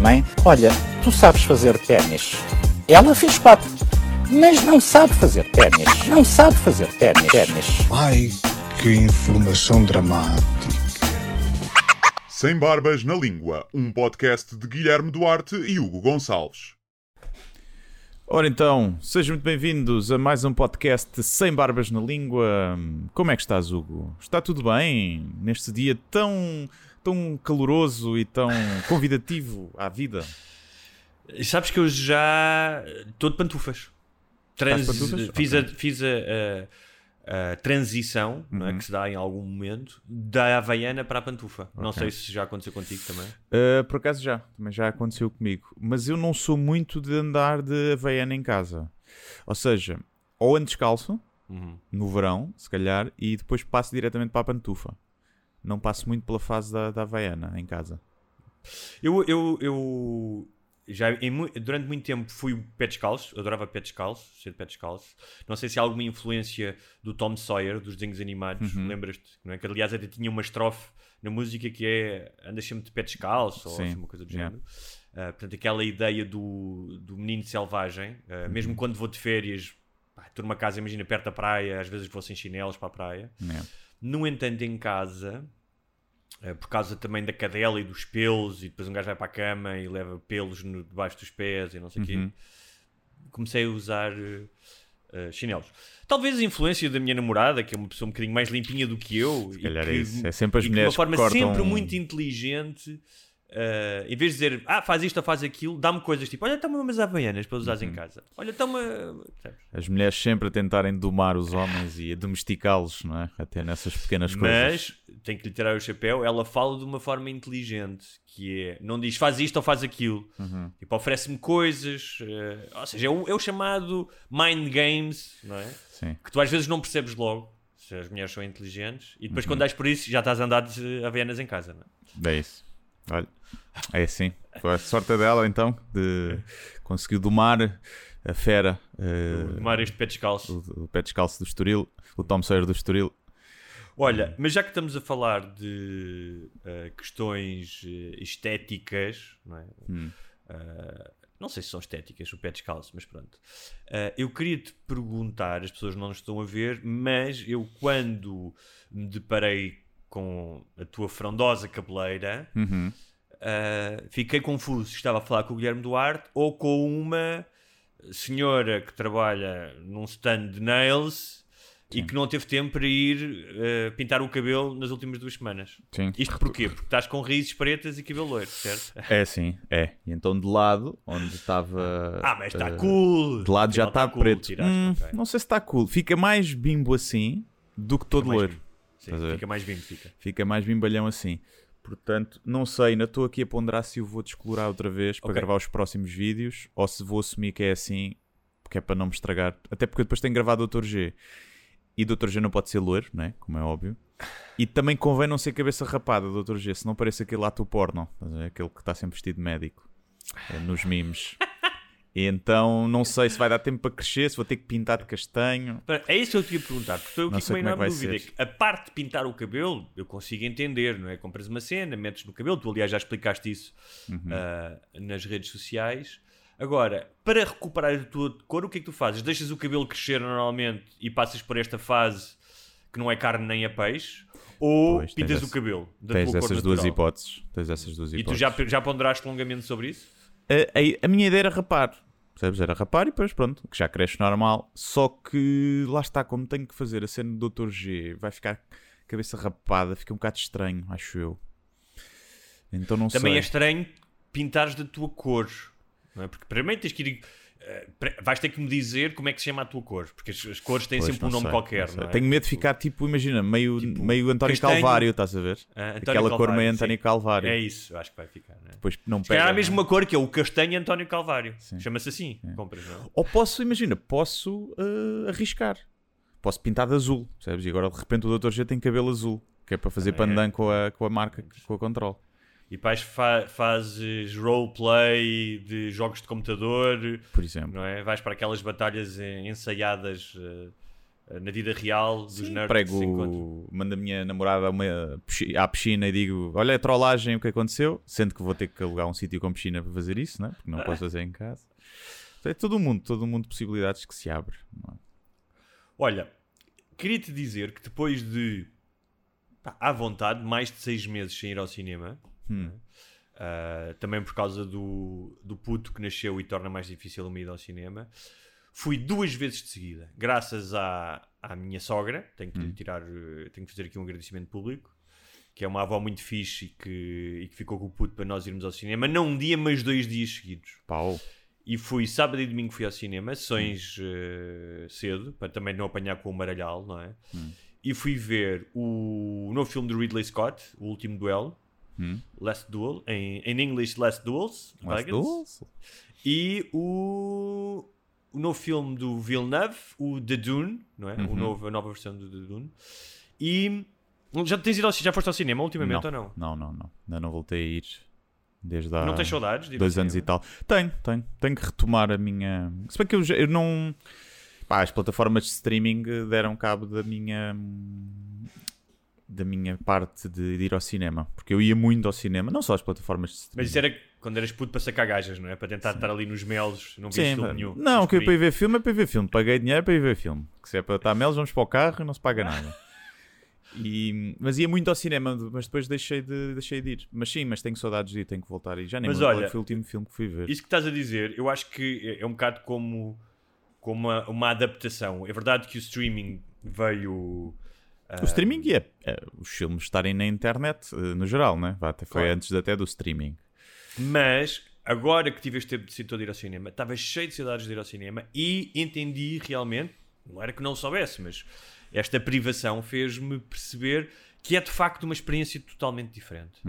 Mãe, olha, tu sabes fazer ténis. Ela fez quatro, mas não sabe fazer ténis. Não sabe fazer ténis. ténis. Ai, que informação dramática. Sem Barbas na Língua, um podcast de Guilherme Duarte e Hugo Gonçalves. Ora então, sejam muito bem-vindos a mais um podcast Sem Barbas na Língua. Como é que estás, Hugo? Está tudo bem neste dia tão, tão caloroso e tão convidativo à vida? E Sabes que eu já estou de pantufas. Trans- pantufas? Fiz, Ok. a, fiz a, a- a transição não Uhum. é, que se dá em algum momento da Havaiana para a pantufa. Não Ok. sei se já aconteceu contigo também. Uh, por acaso já, também já aconteceu comigo. Mas eu não sou muito de andar de Havaiana em casa. Ou seja, ou ando descalço, Uhum. no verão, se calhar, e depois passo diretamente para a pantufa. Não passo muito pela fase da, da Havaiana em casa. Eu, eu, eu já em durante muito tempo fui pé descalço, adorava pé descalço, ser pé descalço. Não sei se há alguma influência do Tom Sawyer, dos desenhos animados, Uhum. lembras-te? Não é? Que aliás até tinha uma estrofe na música que é andas sempre de pé descalço, ou Sim, assim, uma coisa do yeah. género. Ah, portanto, aquela ideia do, do menino selvagem, ah, mesmo quando vou de férias, pá, estou numa casa, imagina, perto da praia, às vezes vou sem chinelos para a praia. né? No entanto, em casa, eh, por causa também da cadela e dos pelos, e depois um gajo vai para a cama e leva pelos no, debaixo dos pés e não sei o Uhum. quê, comecei a usar eh, chinelos. Talvez a influência da minha namorada, que é uma pessoa um bocadinho mais limpinha do que eu, Se e que, é isso. É sempre as e que de mulheres uma forma sempre muito inteligente. Eh, em vez de dizer, ah, faz isto ou faz aquilo, dá-me coisas tipo, olha, toma umas havaianas para usares Uhum. em casa. Olha, toma. As mulheres sempre a tentarem domar os homens e a domesticá-los, não é? Até nessas pequenas coisas. Mas, tem que lhe tirar o chapéu, ela fala de uma forma inteligente, que é, não diz faz isto ou faz aquilo. Uhum. Tipo, oferece-me coisas, eh, ou seja, é o, é o chamado mind games, não é? Sim. Que tu às vezes não percebes logo, se as mulheres são inteligentes, e Uhum. depois quando dás por isso, já estás a andar de havaianas em casa, não é? É isso. Olha, é assim. Foi a sorte dela, então, de conseguir domar a fera, eh, Tomar este pé descalço. o, o pé descalço do Estoril, o Tom Sawyer do Estoril. Olha, mas já que estamos a falar de eh, questões eh, estéticas, não é? Hum. Eh, não sei se são estéticas, o pé descalço, mas pronto. Eh, eu queria te perguntar, as pessoas não nos estão a ver, mas eu quando me deparei com a tua frondosa cabeleira, Uhum. Eh, fiquei confuso se estava a falar com o Guilherme Duarte ou com uma senhora que trabalha num stand de nails e que não teve tempo para ir eh, pintar o cabelo nas últimas duas semanas. Sim. Isto porquê? Porque estás com raízes pretas e cabelo loiro, certo? É sim, é. E então de lado, onde estava. Ah, mas está eh, cool! De lado já Afinal está cool, preto. Hum, ok. Não sei se está cool. Fica mais bimbo assim do que todo loiro. bimbo. Sim, fica mais bem, fica. Fica mais bimbalhão assim. Portanto, não sei, ainda estou aqui a ponderar se o vou descolorar outra vez para Ok. gravar os próximos vídeos ou se vou assumir que é assim, porque é para não me estragar. Até porque eu depois tenho gravado Dr. G. E Dr. G não pode ser loiro, né? como é óbvio. E também convém não ser cabeça rapada, Dr. G, se não parece aquele ato porno, estás a ver? aquele que está sempre vestido de médico, é, nos memes. E então não sei se vai dar tempo para crescer, se vou ter que pintar de castanho. É isso que eu te ia perguntar, porque aqui com uma é enorme dúvida. ser. que a parte de pintar o cabelo, eu consigo entender, não é? Compras uma cena, metes no cabelo, tu aliás já explicaste isso Uhum. ah, nas redes sociais. Agora, para recuperar a tua cor, o que é que tu fazes? Deixas o cabelo crescer normalmente e passas por esta fase que não é carne nem é peixe? Ou Pois, pintas o cabelo da Tens tua cor essas duas natural? hipóteses. Tens essas duas E hipóteses. tu já, já ponderaste longamente sobre isso? a, a- a minha ideia era rapar. Percebes? Era rapar e depois pronto, que já cresce normal. Só que lá está, como tenho que fazer a cena do Dr. G, vai ficar cabeça rapada, fica um bocado estranho, acho eu. Então não Também sei. é estranho pintares da tua cor. Não é? Porque primeiro tens que ir vais ter que me dizer como é que se chama a tua cor, porque as, as cores têm Pois, sempre um nome sei, qualquer. não Não é? Tenho medo de ficar tipo, imagina, meio, meio António castanho. Calvário, estás a ver? Ah, Aquela cor Calvário, meio sim. António Calvário. É isso, acho que vai ficar. Não é? Depois não pega. a mesma não é? cor que é o castanho António Calvário. Chama-se assim. É. Compras, não é? Ou posso, imagina, posso eh, arriscar. Posso pintar de azul, percebes? E agora de repente o Dr. G tem cabelo azul, que é para fazer é. pandan com a, com a marca, com a Control. E depois fa fazes roleplay de jogos de computador, Por exemplo. não é? Vais para aquelas batalhas ensaiadas eh, na vida real dos nerds que se encontram. Prego, mando a minha namorada a uma à piscina e digo: Olha, a trollagem, o que aconteceu? Sendo que vou ter que alugar um sítio com piscina para fazer isso, né? porque não posso fazer em casa. Então, É todo mundo, todo mundo de possibilidades que se abre. não é? Olha, queria-te dizer que depois de, pá, à vontade, mais de seis meses sem ir ao cinema, Hum. ah, também por causa do, do puto que nasceu e torna mais difícil uma ida ao cinema, fui duas vezes de seguida, graças à, à minha sogra, tenho que lhe tirar, eh, tenho que fazer aqui um agradecimento público, que é uma avó muito fixe e que, e que ficou com o puto para nós irmos ao cinema, não um dia, mas dois dias seguidos. Pau. E fui sábado e domingo fui ao cinema, sessões eh, cedo, para também não apanhar com o maralhal, não é? E fui ver o novo filme de Ridley Scott, O Último Duelo, Last Duel, em, em inglês Last Duels, Last Dragons. Duels? e o, o novo filme do Villeneuve, o The Dune, não é? O novo, a nova versão do The Dune. E já tens ido ao, já foste ao cinema ultimamente ou não? Não, não, não. Ainda não voltei a ir desde há Não tens saudades dois anos e tal. Tenho, tenho. Tenho que retomar a minha. Se bem que eu, eu não. Pá, as plataformas de streaming deram cabo da minha. Da minha parte de, de ir ao cinema. Porque eu ia muito ao cinema, não só as plataformas de streaming. Mas isso era quando eras puto para sacar gajas, não é? Para tentar estar ali nos melos, não Sim, filme nenhum. não, que eu para ir ver filme é para ir ver filme. Paguei dinheiro para ir ver filme. Que se é para estar melos, vamos para o carro e não se paga nada. E, mas ia muito ao cinema, mas depois deixei de, deixei de ir. Mas sim, mas tenho saudades de ir, tenho que voltar e já nem Mas me olha, foi o último filme que fui ver. Isso que estás a dizer, eu acho que é um bocado como, como uma, uma adaptação. É verdade que o streaming veio. Ah, O streaming é, é os filmes estarem na internet, eh, no geral, né? Até foi Claro. antes até do streaming. Mas agora que tive este tempo de de ir ao cinema, estava cheio de saudades de ir ao cinema e entendi realmente, não era que não soubesse, mas esta privação fez-me perceber que é de facto uma experiência totalmente diferente.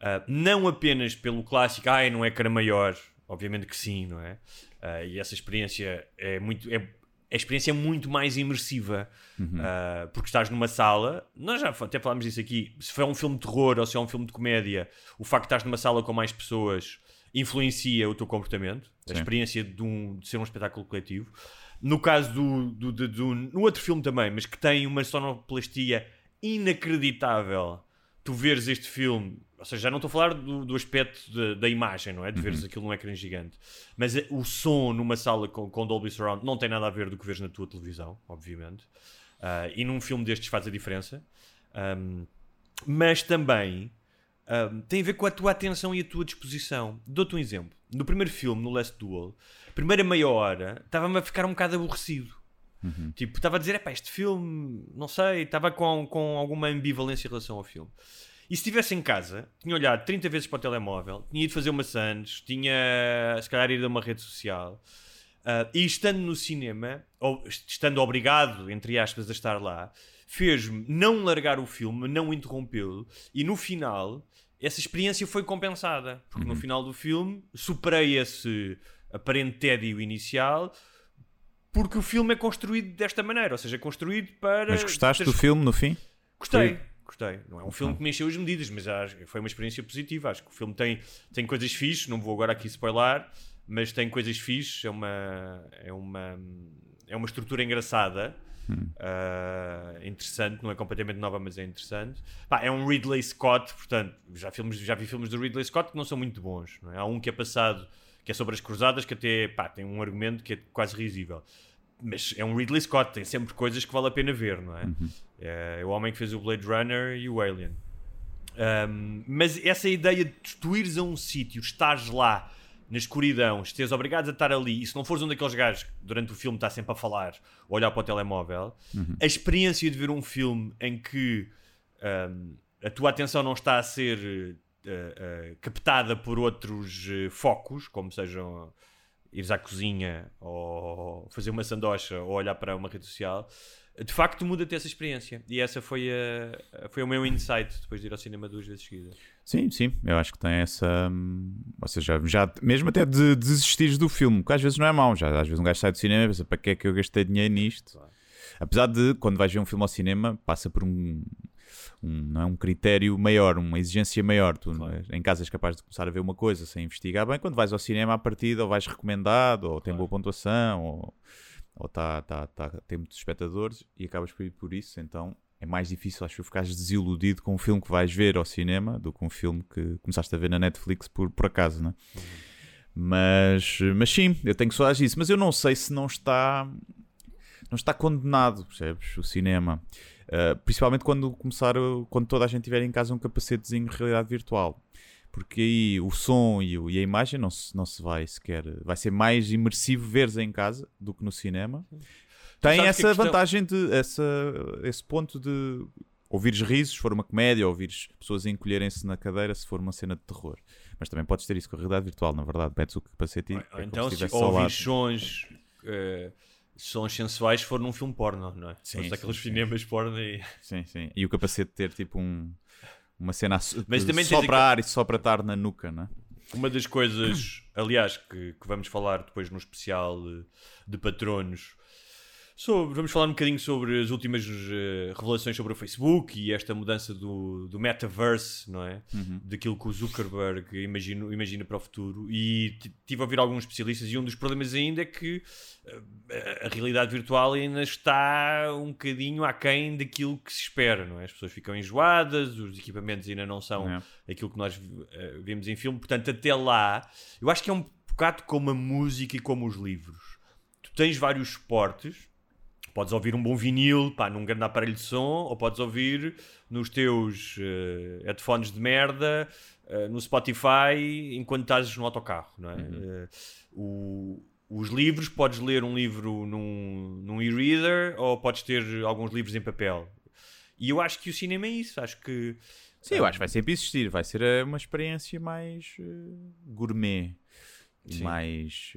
Ah, não apenas pelo clássico, ai, não é cara maior, obviamente que sim, não é? Ah, e essa experiência é muito. É, a experiência é muito mais imersiva ah, porque estás numa sala. Nós já até falámos disso aqui. Se for um filme de terror ou se é um filme de comédia, o facto de estás numa sala com mais pessoas influencia o teu comportamento, a Sim. experiência de, um- de ser um espetáculo coletivo. No caso do, do, do, do- no outro filme também, mas que tem uma sonoplastia inacreditável. Tu veres este filme, ou seja, já não estou a falar do, do aspecto da- da imagem, não é? De veres aquilo num ecrã gigante, mas eh, o som numa sala com, com Dolby Surround não tem nada a ver do que vês na tua televisão, obviamente. Ah, e num filme destes faz a diferença. Ahm, mas também ahm, tem a ver com a tua atenção e a tua disposição. Dou-te um exemplo. No primeiro filme, no Last Duel, primeira meia hora, estava-me a ficar um bocado aborrecido. Tipo, estava a dizer, epá, este filme, não sei, estava com, com alguma ambivalência em relação ao filme. E se estivesse em casa, tinha olhado 30 vezes para o telemóvel, tinha ido fazer uma Sands, tinha se calhar ido a uma rede social, ah, e estando no cinema, ou estando obrigado, entre aspas, a estar lá, fez-me não largar o filme, não interrompê-lo, e no final, essa experiência foi compensada, porque no final do filme superei esse aparente tédio inicial, porque o filme é construído desta maneira, ou seja, é construído para. Mas gostaste teres- do filme no fim? Gostei, gostei. Não é um filme que me encheu as medidas, mas acho foi uma experiência positiva. Acho que o filme tem, tem coisas fixes, não vou agora aqui spoiler, mas tem coisas fixes, é uma, é uma, é uma estrutura engraçada. ah, interessante, não é completamente nova, mas é interessante. Pá, é um Ridley Scott, portanto, já, filmes, já vi filmes do Ridley Scott que não são muito bons. É? Há um que é passado, que é sobre as cruzadas, que até pá, tem um argumento que é quase risível. Mas é um Ridley Scott, tem sempre coisas que vale a pena ver, não é? É o homem que fez o Blade Runner e o Alien. Um, mas essa ideia de tu ires a um sítio, estares lá na escuridão, esteres obrigado a estar ali, e se não fores um daqueles gajos que durante o filme está sempre a falar ou olhar para o telemóvel, a experiência de ver um filme em que um, a tua atenção não está a ser uh, uh, captada por outros uh, focos, como sejam ires à cozinha ou fazer uma sandocha ou olhar para uma rede social, de facto muda-te essa experiência. E essa foi, a, foi o meu insight depois de ir ao cinema duas vezes seguidas. Sim, sim, eu acho que tem essa. hum, Ou seja, já, mesmo até de desistires do filme, que às vezes não é mau, já às vezes um gajo sai do cinema e pensa para que é que eu gastei dinheiro nisto? Apesar de, quando vais ver um filme ao cinema, passa por um, um, não é, um critério maior, uma exigência maior. Tu em casa és capaz de começar a ver uma coisa sem investigar bem. Quando vais ao cinema, à partida, ou vais recomendado, ou tem boa pontuação, ou, ou tá, tá, tá, tem muitos espectadores e acabas por ir por isso. Então é mais difícil, acho que, ficares desiludido com um filme que vais ver ao cinema do que um filme que começaste a ver na Netflix por, por acaso, né? Mas, mas sim, eu tenho saudades disso. Mas eu não sei se não está não está condenado, percebes? O cinema. Uh, principalmente quando começar, quando toda a gente tiver em casa um capacetezinho de realidade virtual. Porque aí o som e, o- e a imagem não se, não se vai sequer. Vai ser mais imersivo veres em casa do que no cinema. Tem que a essa questão- vantagem de. Essa, esse ponto de ouvires risos se for uma comédia, ouvires pessoas encolherem-se na cadeira se for uma cena de terror. Mas também podes ter isso com a realidade virtual, na verdade. Metes o capacete e. Ou é então, se se ouvires sons, eh, sons sensuais, se for num filme porno, não é? Sim, Sim, sim, daqueles sim. cinemas porno e. Sim, sim. E o capacete ter tipo um, uma cena Mas também só para ar e só para estar na nuca, não é? Uma das coisas, aliás, que, que vamos falar depois no especial de patronos, sobre, vamos falar um bocadinho sobre as últimas eh, revelações sobre o Facebook e esta mudança do, do metaverse, não é? Daquilo que o Zuckerberg imagina, imagina para o futuro. E tive a ouvir alguns especialistas e um dos problemas ainda é que eh, a realidade virtual ainda está um bocadinho aquém daquilo que se espera, não é? As pessoas ficam enjoadas, os equipamentos ainda não são É. aquilo que nós vemos em filme. Portanto, até lá, eu acho que é um bocado como a música e como os livros. Tu tens vários suportes, podes ouvir um bom vinil, pá, num grande aparelho de som, ou podes ouvir nos teus eh, headphones de merda, eh, no Spotify, enquanto estás no autocarro, não é? Eh, o- os livros, podes ler um livro num, num e-reader, ou podes ter alguns livros em papel. E eu acho que o cinema é isso, acho que... Sim, eu acho que vai sempre existir. Vai ser uma experiência mais gourmet. Sim. mais.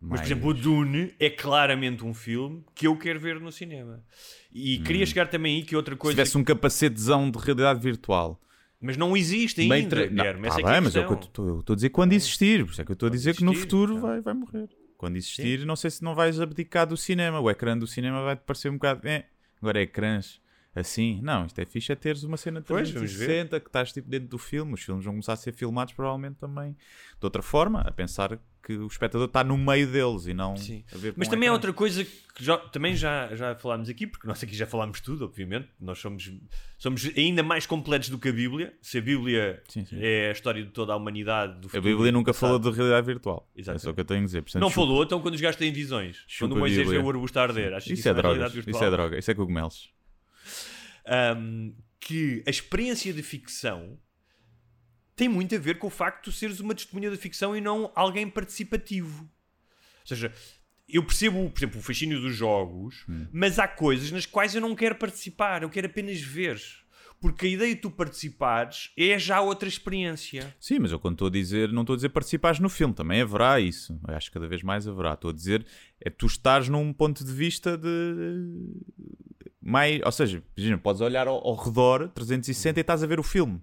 Eh, Mas, por exemplo, o Dune é claramente um filme que eu quero ver no cinema. E queria chegar também aí que outra Hum. se coisa. tivesse um capacetezão de realidade virtual. Mas não existe meio ainda, tra- Não, tá é que bem, é mas é o que eu estou- a dizer quando existir. Por isso é que eu estou a dizer que no existir, futuro tá. vai, vai morrer. Quando existir, não sei se não vais abdicar do cinema. O ecrã do cinema vai-te parecer um bocado. É, agora ecrãs assim. Não, isto é fixe é teres uma cena de Pois, vamos ver. 360 que estás tipo dentro do filme. Os filmes vão começar a ser filmados provavelmente também de outra forma, a pensar que o espectador está no meio deles e não Sim. a ver Mas o também há ecrã. outra coisa que já, também já, já falámos aqui, porque nós aqui já falámos tudo, obviamente. Nós somos, somos ainda mais completos do que a Bíblia. Se a Bíblia Sim, sim. é a história de toda a humanidade, do A futuro Bíblia e do nunca falou de realidade virtual. É Exatamente. só o que eu tenho a dizer. Portanto, Não chupa- falou, então quando os gajos têm visões. Quando o Moisés vê Bíblia. o arbusto a arder. Que Isso é drogas. realidade Isso é droga. Isso é cogumelos. um, que a experiência de ficção tem muito a ver com o facto de tu seres uma testemunha da ficção e não alguém participativo. Ou seja, eu percebo, por exemplo, o fascínio dos jogos, mas há coisas nas quais eu não quero participar, eu quero apenas ver. Porque a ideia de tu participares é já outra experiência. Sim, mas eu quando estou a dizer, não estou a dizer participares no filme, também haverá isso. Eu acho que cada vez mais haverá. Estou a dizer, é tu estares num ponto de vista de. Mais, ou seja, imagina, podes olhar ao, ao redor 360 e estás a ver o filme.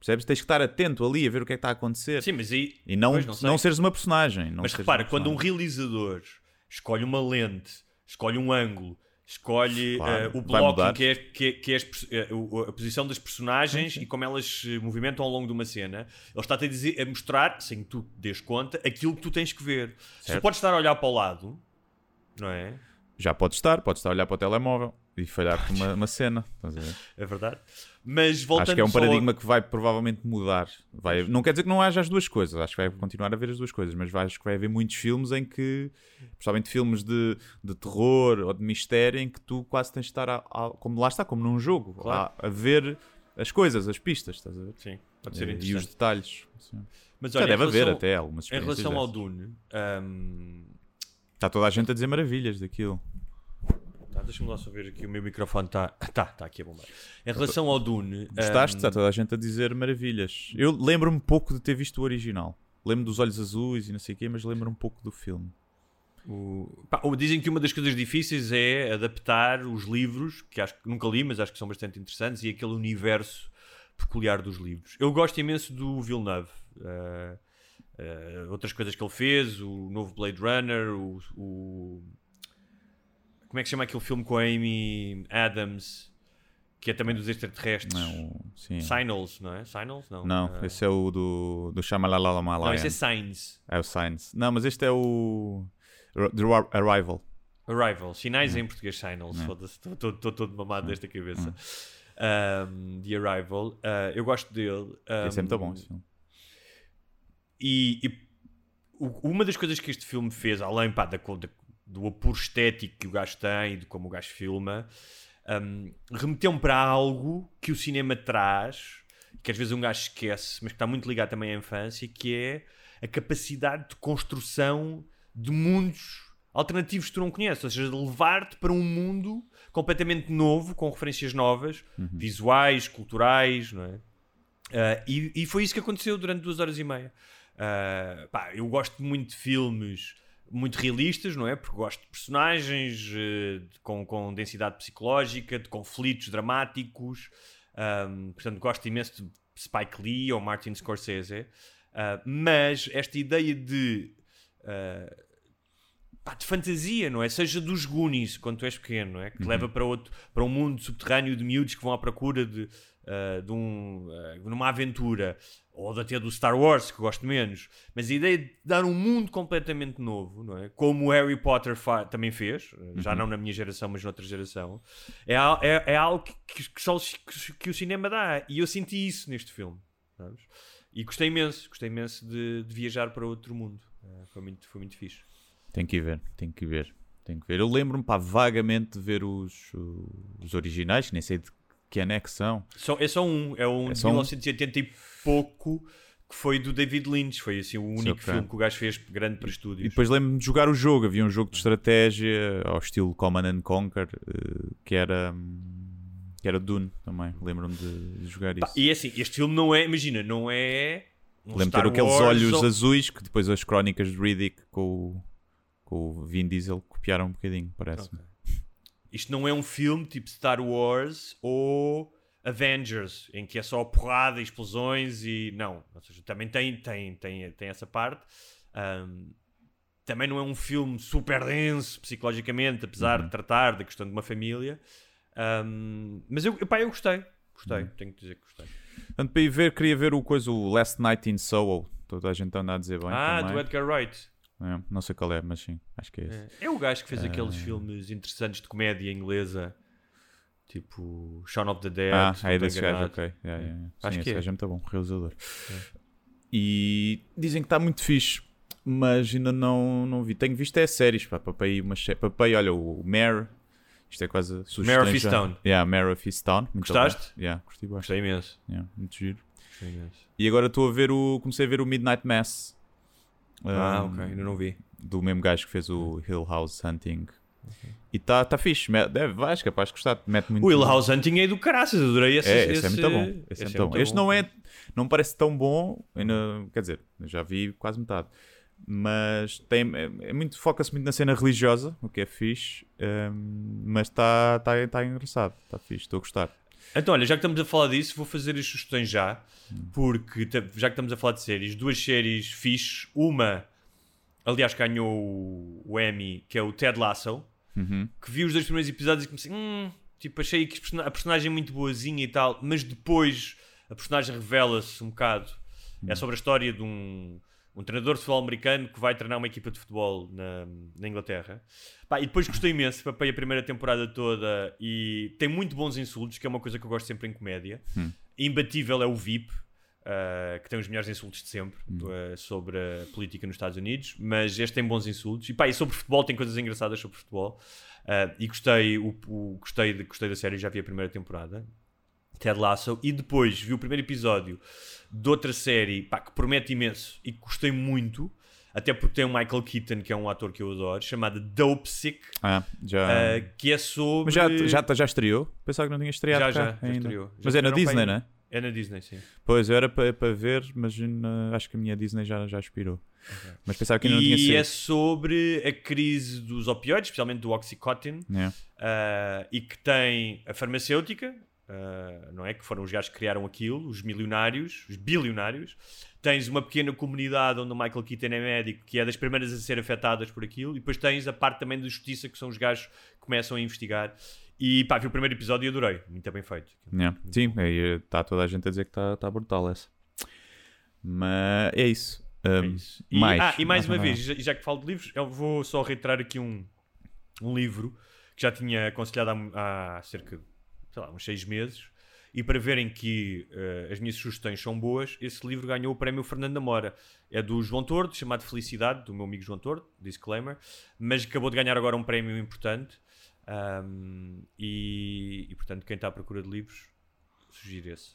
Percebes? Tens que estar atento ali a ver o que é que está a acontecer. Sim, mas aí. E não, não, sei. seres uma personagem. Não Mas repara, uma quando um personagem. realizador escolhe uma lente, escolhe um ângulo, escolhe Claro, eh, o vai bloco mudar. que é, que é- que é as o- a posição das personagens e como elas se movimentam ao longo de uma cena, ele está-te a, dizer, a mostrar, sem que tu dês conta, aquilo que tu tens que ver. Se tu Certo. podes estar a olhar para o lado, não é? Já podes estar, podes estar a olhar para o telemóvel e falhar por uma, uma cena. É verdade. Mas voltando Acho que é um paradigma que vai provavelmente mudar. Vai, não quer dizer que não haja as duas coisas, acho que vai continuar a haver as duas coisas, mas acho que vai haver muitos filmes em que, principalmente filmes de, de terror ou de mistério, em que tu quase tens de estar, a, a- como lá está, como num jogo, Claro. a, a ver as coisas, as pistas, estás a ver? Sim, pode ser E- e interessante. os detalhes. Sim. Mas, Já olha, em deve haver relação- até algumas Em relação ao dessas. Dune, hum, Está toda a gente a dizer maravilhas daquilo. Tá, deixa-me lá só ver aqui, o meu microfone está tá, tá aqui a bombar. Em relação ao Dune, Gostaste? hum, Está toda a gente a dizer maravilhas. Eu lembro-me pouco de ter visto o original. Lembro dos olhos azuis e não sei o quê, mas lembro um pouco do filme. O- pá, dizem que uma das coisas difíceis é adaptar os livros, que acho que nunca li, mas acho que são bastante interessantes, e aquele universo peculiar dos livros. Eu gosto imenso do Villeneuve. Uh, uh, outras coisas que ele fez, o novo Blade Runner, o, o- Como é que se chama aquele filme com a Amy Adams, que é também dos extraterrestres? Não, sim. Signals, não é? Signals? Não. Não, Uh, esse é o do, do Shyamalala não, esse é Signs. É o Signs. Não, mas este é o The Ar- Arrival. Arrival, sinais Hum. em português Signals, foda-se, estou todo mamado desta cabeça. Um, The Arrival, uh, eu gosto dele. Um, Esse é muito bom esse filme. E, e uma das coisas que este filme fez, além pá, da, da- do apuro estético que o gajo tem e de como o gajo filma, um, remeteu-me para algo que o cinema traz, que às vezes um gajo esquece, mas que está muito ligado também à infância, que é a capacidade de construção de mundos alternativos que tu não conheces, ou seja, de levar-te para um mundo completamente novo, com referências novas, visuais, culturais, não é? Ah, e, e foi isso que aconteceu durante duas horas e meia. Ah, pá, eu gosto muito de filmes muito realistas, não é? Porque gosto de personagens de- com, com densidade psicológica, de conflitos dramáticos. Ahm, portanto, gosto imenso de Spike Lee ou Martin Scorsese. Ah, mas esta ideia de pá, de fantasia, não é? Seja dos Goonies, quando tu és pequeno, não é? Que te leva para, outro, para um mundo subterrâneo de miúdos que vão à procura de, ah, de um, numa aventura, ou até do Star Wars, que gosto menos. Mas a ideia de dar um mundo completamente novo, não é? Como o Harry Potter também fez, já não na minha geração, mas noutra geração, é, é, é algo que, que só que, que o cinema dá. E eu senti isso neste filme, sabes? E gostei imenso, gostei imenso de, de viajar para outro mundo. Ah, foi, muito, foi muito fixe. Tem que ir ver, tem que ir ver. Tem que ver. Eu lembro-me, vagamente de ver os, os originais, nem sei de que é que são. Só, é só um, é um É de só um? 1980 e pouco que foi do David Lynch. Foi assim o único ok. filme que o gajo fez grande para estúdios. E depois lembro-me de jogar o jogo. Havia um jogo de estratégia ao estilo Command and Conquer, eh, que era, que era Dune também. Lembro-me de, jogar isso. E é assim, este filme não é, imagina, não é. Um Star ter aqueles Wars olhos ou- azuis que depois as crónicas de Riddick com o, com o Vin Diesel copiaram um bocadinho, parece-me. Isto não é um filme tipo Star Wars ou Avengers, em que é só porrada, explosões e. Não. Ou seja, também tem, tem, tem, tem essa parte. Ahm, também não é um filme super denso psicologicamente, apesar Uhum. de tratar da questão de uma família. Ahm, mas eu, pá, eu gostei. Gostei, Uhum. tenho que dizer que gostei. Portanto, para ir ver, queria ver o coisa, o Last Night in Soho. Toda a gente anda a dizer bem ah, também. do Edgar Wright. É, não sei qual é, mas sim, acho que é esse. É, é o gajo que fez aqueles Ah. filmes interessantes de comédia inglesa, tipo Shaun of the Dead. Ah, é desse gajo, ok. Yeah, yeah, yeah. Acho Sim, que esse é. gajo é muito bom, realizador. E dizem que está muito fixe, mas ainda não, não vi. Tenho visto é séries, pá, papei umas sé- papei, olha, o Mare, isto é quase sugestões Mare of. Easttown. Yeah, Mare of Easttown. Gostaste? Yeah. Gostei imenso. Yeah, muito giro. Gostei imenso. E agora estou a ver o. Comecei a ver o Midnight Mass. Ah, Um, ok, ainda não vi. Do mesmo gajo que fez o Hill House Hunting. E está tá fixe. Deve, vais capaz de gostar. Mete muito O Hill House Hunting é do caraças, adorei esse. É, esse, esse é muito bom. Esse, é muito bom. Este não é. Não parece tão bom. Ainda, quer dizer, já vi quase metade. Mas tem, é, é muito, foca-se muito na cena religiosa, o que é fixe. ehm, mas está tá, tá engraçado. Está fixe, estou a gostar. Então, olha, já que estamos a falar disso, vou fazer as sugestões já, porque já que estamos a falar de séries, duas séries fixes. Uma, aliás, ganhou o- Emmy, que é o Ted Lasso, Uhum. que vi os dois primeiros episódios e comecei, hum, tipo, achei que a personagem é muito boazinha e tal, mas depois a personagem revela-se um bocado. É sobre a história de um, um treinador de futebol americano que vai treinar uma equipa de futebol na, na Inglaterra. Pá, e depois gostei imenso, papei a primeira temporada toda e tem muito bons insultos, que é uma coisa que eu gosto sempre em comédia. Imbatível é o VIP, uh, que tem os melhores insultos de sempre uh, sobre a política nos Estados Unidos, mas este tem bons insultos. E pá, e sobre futebol tem coisas engraçadas sobre futebol. Uh, e gostei, o, o- gostei, de- gostei da série, já vi a primeira temporada. Ted Lasso, e depois vi o primeiro episódio de outra série pá, que promete imenso e que gostei muito, até porque tem o Michael Keaton, que é um ator que eu adoro, chamada Dope Sick, Ah, já. uh, que é sobre. mas já, já, já estreou? Pensava que não tinha estreado. Já, já, já estreou. Já Mas é na Disney, não é? É na Disney, sim. Pois, eu era para para ver, mas na- acho que a minha Disney já, já expirou. Mas pensava que ainda não tinha E sido. é sobre a crise dos opioides, especialmente do Oxycontin, Yeah. ah, e que tem a farmacêutica, ah, não é? Que foram os gajos que criaram aquilo, os milionários, os bilionários. Tens uma pequena comunidade onde o Michael Keaton é médico, que é das primeiras a ser afetadas por aquilo, e depois tens a parte também da justiça, que são os gajos que começam a investigar. E pá, vi o primeiro episódio e adorei, muito bem feito. Yeah. Sim, está toda a gente a dizer que está tá brutal essa. Mas é isso. É Um, isso. E, mais, ah, e mais uma vez, já, já que falo de livros, eu vou só reiterar aqui um, um livro que já tinha aconselhado há, há cerca de sei lá, uns seis meses. E para verem que eh, as minhas sugestões são boas, esse livro ganhou o prémio Fernando da Mora. É do João Tordo, chamado Felicidade, do meu amigo João Tordo, disclaimer, mas acabou de ganhar agora um prémio importante. Ahm, e, e, portanto, quem está à procura de livros, sugiro esse.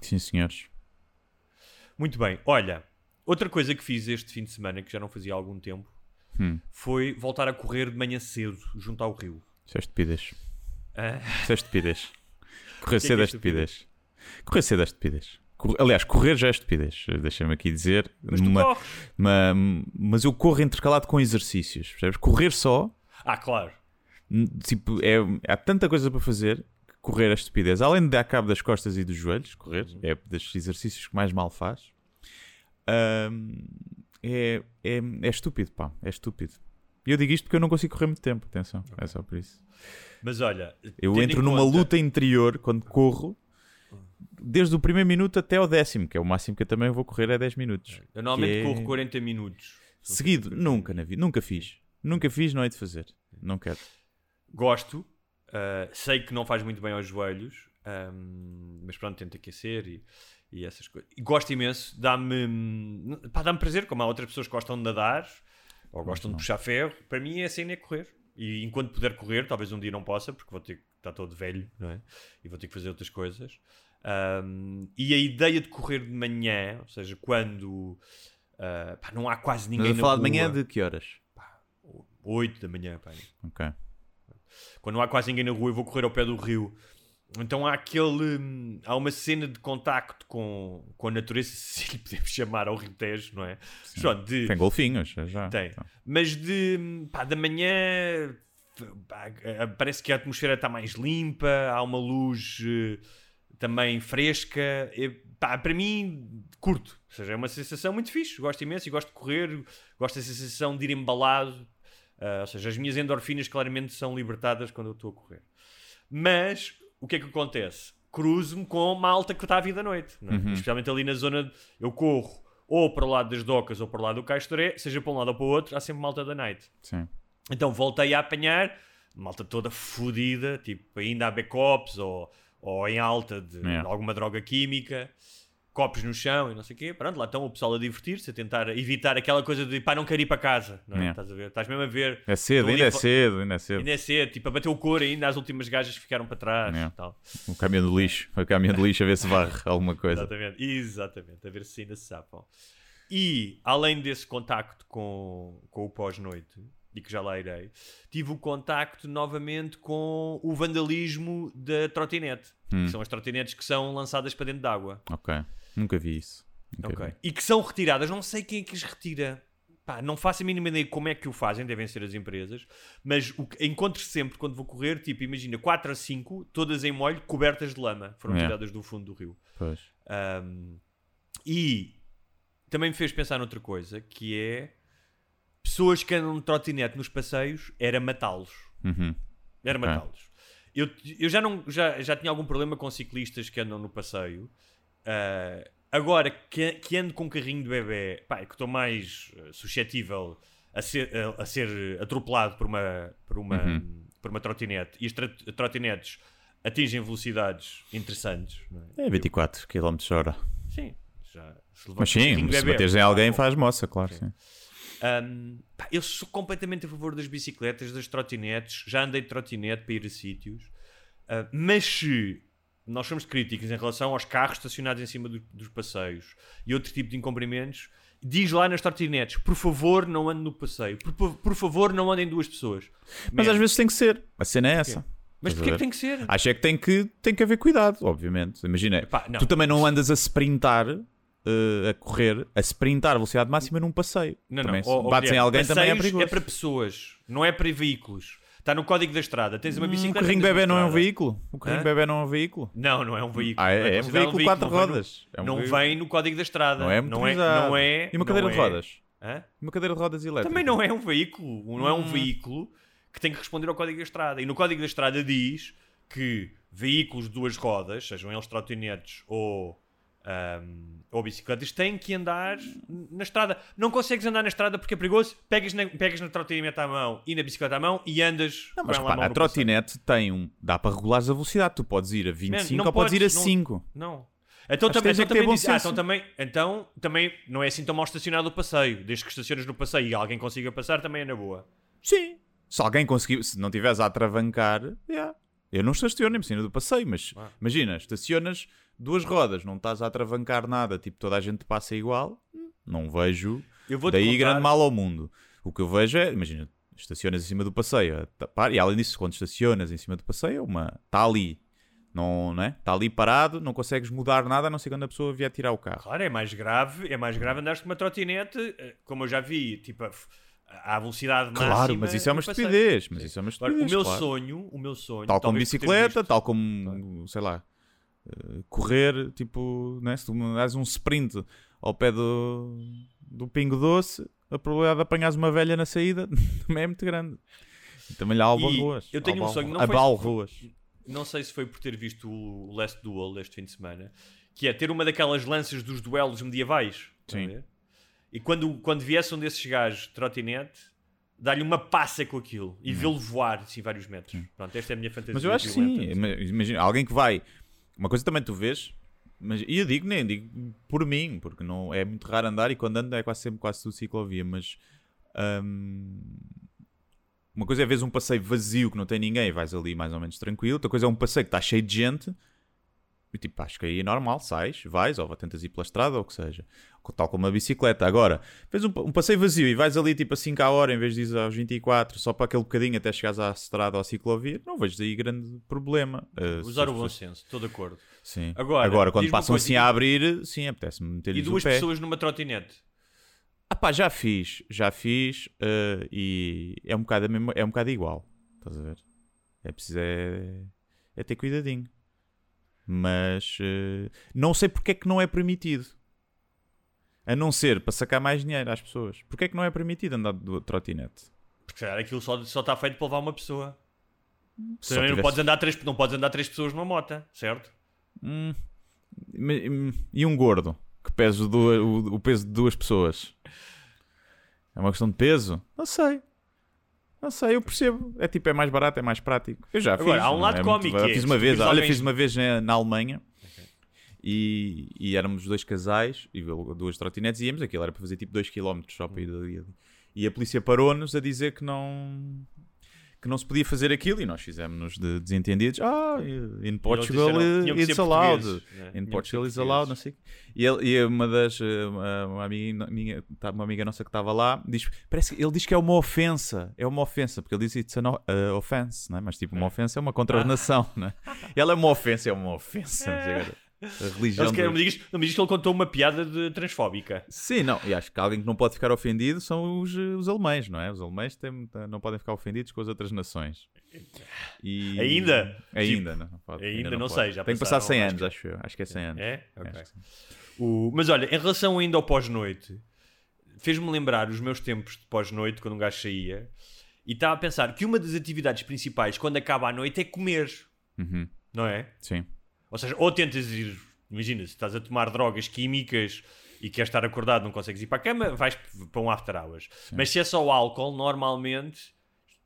Sim, senhores. Muito bem, olha, outra coisa que fiz este fim de semana, que já não fazia há algum tempo, Hum. foi voltar a correr de manhã cedo, junto ao rio. Isso é estupidez. Ah, Isso é estupidez. Correr que é cedo é é estupidez. Correr cedo é estupidez. Cor- Aliás, correr já é estupidez. Deixa-me aqui dizer. mas Uma- uma- mas eu corro intercalado com exercícios. Percebes? Correr só, Ah, claro. tipo, é, há tanta coisa para fazer que correr é estupidez. Além de dar cabo das costas e dos joelhos, correr Uhum. é dos exercícios que mais mal faz. É, é, é estúpido, pá. É estúpido. E eu digo isto porque eu não consigo correr muito tempo. Atenção, é só por isso. Mas olha, Eu entro numa conta- luta interior quando corro, desde o primeiro minuto até ao décimo, que é o máximo que eu também vou correr é 10 minutos. Eu normalmente é- corro 40 minutos. Seguido, nunca na vida, nunca fiz. Nunca fiz, não hei de fazer. Não quero. Gosto, ah, sei que não faz muito bem aos joelhos, ahm, mas pronto, tento aquecer e, e essas coisas. E gosto imenso, dá-me pá, dá-me prazer, como há outras pessoas que gostam de nadar ou gostam de puxar ferro. Para mim é assim é correr. E enquanto puder correr, talvez um dia não possa, porque vou ter que estar todo velho, não é? E vou ter que fazer outras coisas. Ahm, e a ideia de correr de manhã, ou seja, quando ah, pá, não há quase ninguém Mas a na falar de rua, manhã de que horas? 8 da manhã, pá. Ok. Quando não há quase ninguém na rua, eu vou correr ao pé do rio. Então há aquele. hum, Há uma cena de contacto com, com a natureza, se lhe podemos chamar ao Rio Tejo, não é? Pronto, de- Tem golfinhos, já, já. tem. Então. Mas de. hum, pá, da manhã. pá, parece que a atmosfera está mais limpa, há uma luz eh, também fresca. E, pá, para mim, curto. Ou seja, é uma sensação muito fixe. Gosto imenso e gosto de correr. Gosto da sensação de ir embalado. Ah, ou seja, as minhas endorfinas claramente são libertadas quando eu estou a correr. Mas o que é que acontece? Cruzo-me com malta que está à vida à noite. é? Uhum. Especialmente ali na zona. de- Eu corro ou para o lado das docas ou para o lado do Castoré, seja para um lado ou para o outro, há sempre malta da night. Sim. Então voltei a apanhar malta toda fodida, tipo ainda a backups ou, ou em alta de, Yeah. de alguma droga química, copos no chão e não sei o quê. Pronto, lá estão o pessoal a divertir-se, a tentar evitar aquela coisa de pá, não quero ir para casa. Não é? Yeah. Estás a ver? Estás mesmo a ver. É cedo, ainda é cedo, ainda é cedo. Ainda é cedo, tipo, a bater o couro ainda às últimas gajas que ficaram para trás e tal. O caminhão do lixo. O caminhão do lixo a ver se varre alguma coisa. Exatamente, exatamente, a ver se ainda se sapam. E, além desse contacto com, com o pós-noite, e que já lá irei, tive o contacto novamente com o vandalismo da trotinete. Hum. Que são as trotinetes que são lançadas para dentro d'água. Ok. Nunca vi isso. Nunca Ok. vi. E que são retiradas, não sei quem é que as retira. Pá, não faço a mínima ideia como é que o fazem, devem ser as empresas, mas o que encontro sempre quando vou correr, tipo, imagina 4 a 5, todas em molho, cobertas de lama, foram Yeah. tiradas do fundo do rio. Pois. Um, e também me fez pensar noutra coisa, que é pessoas que andam de trotinete nos passeios, era matá-los. Uhum. Era matá-los. Eu, eu já, não, já, já tinha algum problema com ciclistas que andam no passeio. Ah, agora que, que ando com um carrinho de bebê, pá, é que estou mais eh, suscetível a ser, a, a ser atropelado por uma, por uma, Uhum. por uma trotinete. E as trotinetes atingem velocidades interessantes. é? É 24 km hora. Sim. Já, se Mas sim, se bateres em pá, alguém faz moça, claro. Sim. Um, pá, eu sou completamente a favor das bicicletas, das trotinetes. Já andei de trotinete para ir a sítios. Uh, mas se nós somos críticos em relação aos carros estacionados em cima do- dos passeios e outro tipo de incumprimentos, diz lá nas trotinetes: por favor, não ande no passeio. Por, por- favor, não andem duas pessoas. Mas Man, às vezes tem que ser. A cena é essa. Mas Estás a porquê que tem que ser? Acho é que tem que, tem que haver cuidado, obviamente. Imagina, Epá, não. tu também não andas a sprintar, eh, a correr, a sprintar a velocidade máxima num passeio. Não, também, não. ó, bates em alguém também é passeios perigoso. É para pessoas, não é para veículos. Está no código da estrada. Tens uma Hum, bicicleta. o carrinho bebê não é um veículo? O carrinho bebê não é um veículo? Não, não é um veículo. Ah, é, Não é um veículo quatro não vem no- rodas. É um não veículo- vem no código da estrada. Não é não é, não é E uma cadeira não de é- rodas? Hã? E uma cadeira de rodas elétricas? Também não é um veículo. Não é um Hum. veículo que tem que responder ao código da estrada. E no código da estrada diz que veículos de duas rodas, sejam eles trotinetes ou, ahm, ou bicicletas, têm que andar na estrada. Não consegues andar na estrada porque é perigoso. Pegas na, pegas na trotinete à mão e na bicicleta à mão e andas Não, mas repara, mão a passeio. trotinete tem um. dá para regulares a velocidade. Tu podes ir a 25 não ou podes ir a podes, não- 5. Não. Então também, é então, ter também diz- ah, então também, então também não é assim tão mal estacionado o passeio. Desde que estacionas no passeio e alguém consiga passar, também é na boa. Sim. Se alguém conseguir, se não estiveres a atravancar, yeah. eu não estaciono em cima do passeio, mas Ah. imagina, estacionas duas rodas, não estás a atravancar nada, tipo toda a gente passa igual, não vejo daí contar, grande mal ao mundo. O que eu vejo é, imagina, estacionas em cima do passeio e além disso, quando estacionas em cima do passeio, é uma está ali, não, não é? Está ali parado, não consegues mudar nada, a não ser quando a pessoa vier tirar o carro. Claro, é mais grave, é mais grave andares com uma trotinete, eh, como eu já vi, tipo, à velocidade máxima. Claro, mas isso é uma estupidez, mas isso é uma estupidez. o meu claro. sonho, o meu sonho, Tal como bicicleta, visto- tal como, sei lá, correr, tipo, né? se tu dás um sprint ao pé do, do Pingo Doce, a probabilidade de apanhares uma velha na saída também é muito grande. E também alba E ruas. eu tenho um sonho, não foi- ruas. não sei se foi por ter visto o Last Duel este fim de semana, que é ter uma daquelas lanças dos duelos medievais. Sim. E quando, quando viesse um desses gajos de trotinete, dar-lhe uma passa com aquilo e vê-lo voar assim vários metros. Pronto, esta é a minha fantasia. Mas eu acho que sim. Imagina, alguém que vai. Uma coisa também tu vês, mas, e eu digo nem digo por mim, porque não é muito raro andar e quando ando é quase sempre quase tudo ciclovia, mas hum, uma coisa é veres um passeio vazio que não tem ninguém vais ali mais ou menos tranquilo, outra coisa é um passeio que está cheio de gente e tipo, acho que aí é normal, sais, vais, ou tentas ir pela estrada, ou o que seja, tal como a bicicleta. Agora, vês um, um passeio vazio e vais ali tipo a 5 à hora em vez de ir aos 24, só para aquele bocadinho até chegares à estrada ou à ciclovia, não vejo aí grande problema. Uh, Usar o bom pessoas- senso, estou de acordo. Sim. Agora, Agora, quando passam assim e- a abrir, sim, apetece-me E meter-lhes o duas pessoas numa trotinete. Ah pá, já fiz, já fiz uh, e é um, bocado a mesma- é um bocado igual. Estás a ver? É preciso é, é ter cuidadinho. Mas uh, não sei porque é que não é permitido. A não ser para sacar mais dinheiro às pessoas. Porque é que não é permitido andar de trotinete? Porque se calhar aquilo só, só está feito para levar uma pessoa. Só Também não, tivesse- podes andar três, não podes andar três pessoas numa moto, certo? Hum, hum, e um gordo que pesa o- o peso de duas pessoas? É uma questão de peso? Não sei. Não sei, eu percebo. É tipo, é mais barato, é mais prático. Eu já Agora, fiz. há um não lado é cómico, eu é, fiz uma tu vez, olha, alguém- fiz uma vez na, na Alemanha e, e éramos dois casais e duas trotinetes e íamos, aquilo era para fazer tipo 2km só para ir dali. ali. E a polícia parou-nos a dizer que não que não se podia fazer aquilo e nós fizemos-nos de desentendidos. Ah, in Portugal disseram- que it's allowed. Tinham In Portugal it's allowed, não sei. E, ele, e uma das eh, uma, amiga, minha, tá- uma amiga nossa que estava lá diz, parece que ele diz que é uma ofensa, é uma ofensa, porque ele diz it's an uh, offense, não é? mas tipo, uma ofensa é uma contraordenação, não é? Ela é uma ofensa, é uma ofensa. A religião. Eles não, me digas, não me digas que ele contou uma piada de transfóbica. Sim, não, e acho que alguém que não pode ficar ofendido são os, eh, os alemães, não é? Os alemães têm- não podem ficar ofendidos com as outras nações. E- Ainda? Ainda, Tipo, não, pode, ainda não pode. sei, já Tem que passar passaram, 100 acho anos, que- acho eu. Acho que é 100 anos. É? Ok. Acho que sim. O- mas olha, em relação ainda ao pós-noite, fez-me lembrar os meus tempos de pós-noite, quando um gajo saía, e estava a pensar que uma das atividades principais quando acaba a noite é comer, Uhum, não é? Sim. Ou seja, ou tentas ir, imagina, se estás a tomar drogas químicas e queres estar acordado, não consegues ir para a cama, vais para um after hours. Mas se é só álcool, normalmente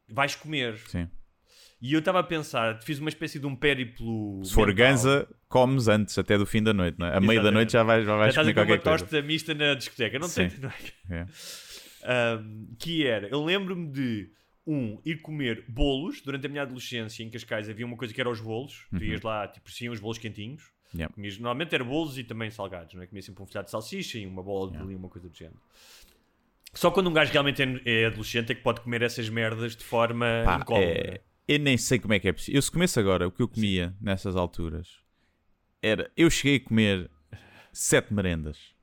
vais comer. Sim. E eu estava a pensar, fiz uma espécie de um périplo. Se for mental. ganza, comes antes, até do fim da noite, não é? A meio da noite já vais, já Já vais estás comer qualquer uma coisa. tosta mista na discoteca, não Sim. não é? É. Um, que era, eu lembro-me de um, ir comer bolos durante a minha adolescência em Cascais havia uma coisa que era os bolos, tu ias lá, tipo, sim, os bolos quentinhos Uhum. Yeah. comias, normalmente era bolos e também salgados, não é? Comia sempre um folhado de salsicha e uma bola de Yeah. bolinho, uma coisa do género só quando um gajo realmente é, é adolescente é que pode comer essas merdas de forma Pá, incómoda é, Eu nem sei como é que é possível. Eu se começo agora, o que eu comia nessas alturas era. Eu cheguei a comer sete merendas.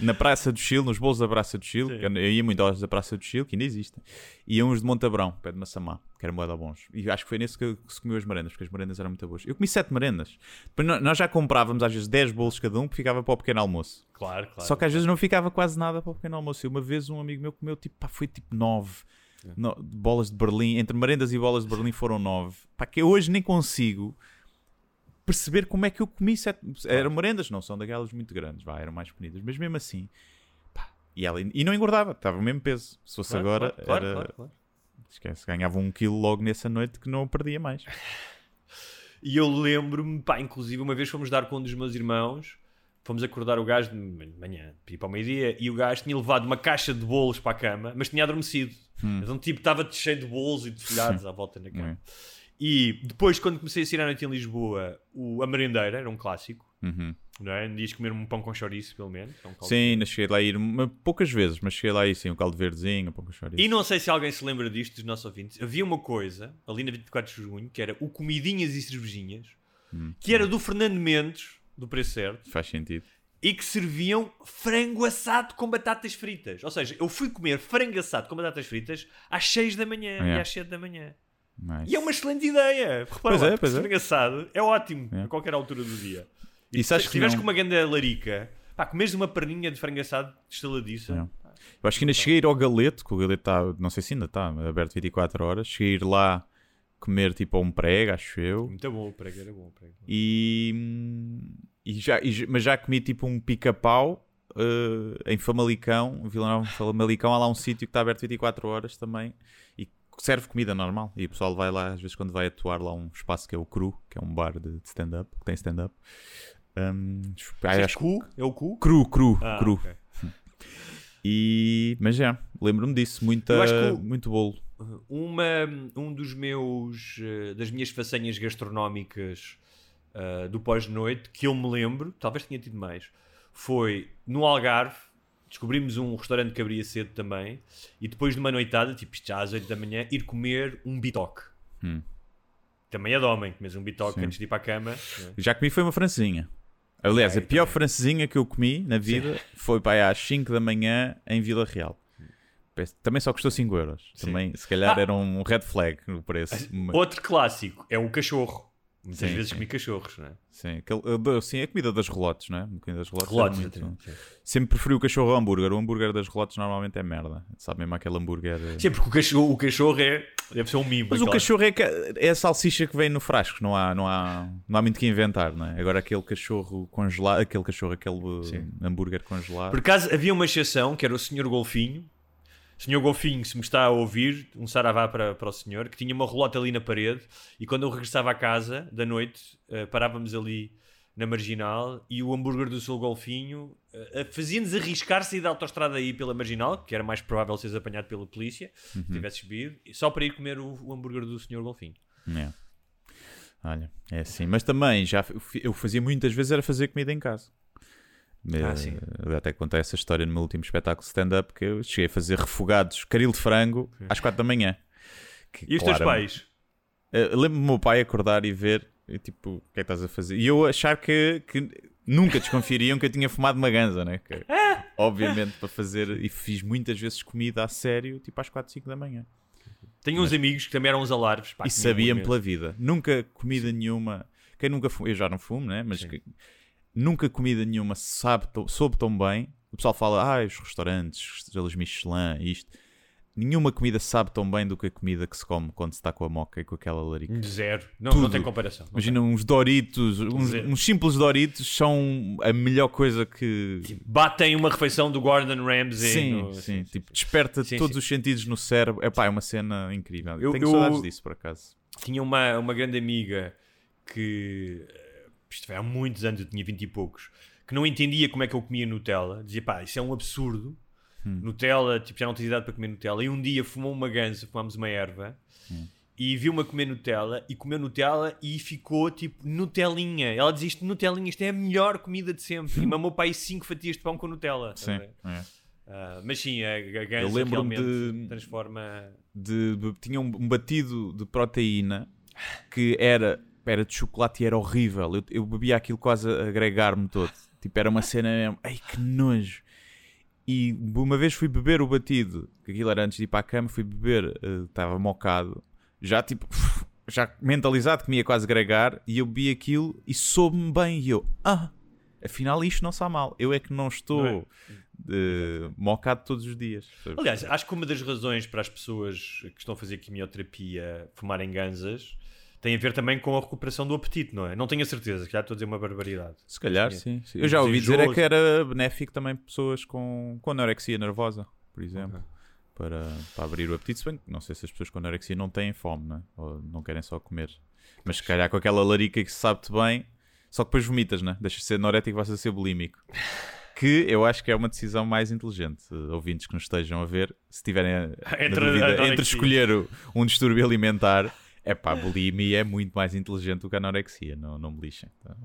Na Praça do Chile, nos bolos da Praça do Chile, que eu eu ia muito aos da Praça do Chile, que ainda existem, e uns de Montabrão, pé de Massamá, que eram moeda bons. E acho que foi nesse que, que se comeu as merendas, porque as merendas eram muito boas. Eu comi sete merendas. Depois nó- nós já comprávamos às vezes 10 bolos cada um, que ficava para o pequeno almoço. Claro, claro. Só que às vezes não ficava quase nada para o pequeno almoço. E uma vez um amigo meu comeu, tipo, pá, foi tipo nove no- bolas de Berlim. Entre merendas e bolas de Berlim foram nove. Pá, que eu hoje nem consigo perceber como é que eu comi sete... Eram merendas, não são daquelas muito grandes, vá, eram mais pequeninas. Mas mesmo assim... pá, e, ela, e não engordava, estava o mesmo peso. Se fosse Claro, agora, claro, era... claro, claro. Esquece, ganhava um quilo logo nessa noite que não perdia mais. E eu lembro-me, pá, inclusive uma vez fomos dar com um dos meus irmãos, fomos acordar o gajo de manhã, para ir para o meio-dia, e o gajo tinha levado uma caixa de bolos para a cama, mas tinha adormecido. Então, tipo, estava cheio de bolos e de folhados à volta na cama. E depois, quando comecei a sair à noite em Lisboa, o, a merendeira era um clássico, Uhum. não é? Dias comer um pão com chouriço, pelo menos. é um Sim, verde. cheguei lá a ir uma- poucas vezes, mas cheguei lá a ir sim, um caldo verdezinho, um pouco de chouriço. E não sei se alguém se lembra disto dos nossos ouvintes. Havia uma coisa, ali na 24 de junho, que era o Comidinhas e Cervejinhas, que era do Fernando Mendes, do Preço Certo, Faz sentido. e que serviam frango assado com batatas fritas. Ou seja, eu fui comer frango assado com batatas fritas às 6 da manhã É. e às 7 da manhã. Nice. E é uma excelente ideia. Repara Pois lá, é, pois é. frango assado é ótimo É. a qualquer altura do dia. E se sabes se que tiveres não- com uma grande larica, pá, comes uma perninha de frango assado estaladiça. É. Eu acho que ainda cheguei a ir ao Galeto, que o Galeto está, não sei se ainda está, aberto 24 horas. Cheguei a ir lá comer tipo um prego, acho eu. Muito bom, o prego era bom. o prego. E, e já, e mas já comi tipo um pica-pau eh, em Famalicão, Vila Nova Famalicão. Há lá um sítio que está aberto 24 horas também e serve comida normal. E o pessoal vai lá, às vezes, quando vai atuar lá um espaço que é o Cru, que é um bar de de stand-up, que tem stand-up. Hum, ah, Dizes acho- cu? É o cu? Cru, cru, Ah, cru. ok. E, mas já, lembro-me disso. Muita, o- muito bolo. Uma, um dos meus eh, das minhas façanhas gastronómicas eh, do pós-noite que eu me lembro, talvez tenha tido mais, foi no Algarve. Descobrimos um restaurante que abria cedo também, e depois de uma noitada, tipo isto já às 8 da manhã, ir comer um bitoque. Hum. Também é de homem, comes um bitoque Sim. antes de ir para a cama. não é? Já comi foi uma francesinha. Aliás, Ah, a pior também. francesinha que eu comi na vida foi para aí às 5 da manhã em Vila Real. Também só custou 5 euros. Sim. Também, se calhar, Ah. era um red flag no preço. Mas- Outro clássico é o cachorro. Muitas Sim, vezes sim. comi cachorros, não é? Sim, aquele, do- sim, a comida das relotes, não é? A comida das relotes. Relotes, era muito-. Sempre preferi o cachorro ao hambúrguer. O hambúrguer das relotes normalmente é merda. Sabe mesmo aquele hambúrguer. uh, Sim, porque o cachorro, o cachorro é, deve ser um mimo. Mas o aquela- cachorro é, é a salsicha que vem no frasco, não há, não há, não há muito que inventar, não é? Agora aquele cachorro congelado, aquele cachorro, aquele Sim. hambúrguer congelado. Por acaso havia uma exceção que era o Sr. Golfinho. Senhor Golfinho, se me está a ouvir, um saravá para, para o senhor, que tinha uma relota ali na parede e quando eu regressava à casa da noite, eh, parávamos ali na marginal e o hambúrguer do Sr. Golfinho eh, fazia-nos arriscar sair da autostrada aí pela marginal, que era mais provável seres apanhado pela polícia, Uhum. se tivesses bebido, só para ir comer o, o hambúrguer do Sr. Golfinho. É. Olha, é assim. Mas também, já eu fazia muitas vezes era fazer comida em casa. Ah, Eh, sim. eu até contei essa história no meu último espetáculo stand-up que eu cheguei a fazer refogados, caril de frango, às 4 da manhã. Que, E os teus claramente- pais? Eh, Lembro-me do meu pai acordar e ver, tipo, o que é que estás a fazer? E eu achar que, que nunca desconfiariam que eu tinha fumado uma ganza, né? Que, obviamente, para fazer, e fiz muitas vezes comida a sério, tipo às 4, 5 da manhã. Tenho uns amigos que também eram uns alarves. pá, e imenso. pela vida. Nunca comida nenhuma. Quem nunca eu já não fumo, né? Mas que- nunca comida nenhuma sabe, soube tão bem. O pessoal fala, ah, os restaurantes, estrelas Michelin, isto. Nenhuma comida sabe tão bem do que a comida que se come quando se está com a moca e com aquela larica. Zero. Não, Tudo. não tem comparação. Não Imagina uns Doritos, uns, uns simples Doritos são a melhor coisa que. batem uma refeição do Gordon Ramsay. sim, no- sim, tipo, desperta Sim, todos sim. os sentidos no cérebro. Epá, é uma cena incrível. Eu- Tenho eu- saudades disso, por acaso. Tinha uma, uma grande amiga que. Isto foi há muitos anos, eu tinha 20 e poucos. Que não entendia como é que eu comia Nutella. Dizia, pá, isso é um absurdo. Hum. Nutella, tipo, já não tens idade para comer Nutella. E um dia fumou uma ganza, fumámos uma erva. Hum. E viu-me a comer Nutella e comeu Nutella e ficou tipo Nutelinha. Ela diz isto: Nutelinha, isto é a melhor comida de sempre. E mamou para aí 5 fatias de pão com Nutella. Sim, ver? é. Ah, mas sim, a, a Eu lembro-me realmente de- transforma. de, de- tinha um, um batido de proteína que era, era de chocolate e era horrível. Eu, eu bebia aquilo quase a agregar-me todo. Tipo, era uma cena mesmo. Ai que nojo! E uma vez fui beber o batido, que aquilo era antes de ir para a cama, fui beber, eh, estava mocado, já tipo, já mentalizado que me ia quase agregar, e eu bebi aquilo e soube-me bem. E eu, ah, afinal isto não sabe mal. Eu é que não estou Não é? eh, mocado todos os dias. Aliás, acho que uma das razões para as pessoas que estão a fazer quimioterapia fumarem ganzas tem a ver também com a recuperação do apetite, não é? Não tenho a certeza, que já estou a dizer uma barbaridade. Se calhar, Sim. sim. sim. Eu já ouvi dizer é que era benéfico também para pessoas com, com anorexia nervosa, por exemplo, para, para abrir o apetite. Se bem que não sei se as pessoas com anorexia não têm fome, né? ou não querem só comer. Mas se calhar com aquela larica que se sabe-te bem, só que depois vomitas, né? Deixas de ser anorético e vais a ser bulímico. Que eu acho que é uma decisão mais inteligente. Uh, Ouvintes que nos estejam a ver, se tiverem a- na Entre dúvida entre escolher o- um distúrbio alimentar, é pá, bulimia é muito mais inteligente do que a anorexia, não, não me lixem. tá?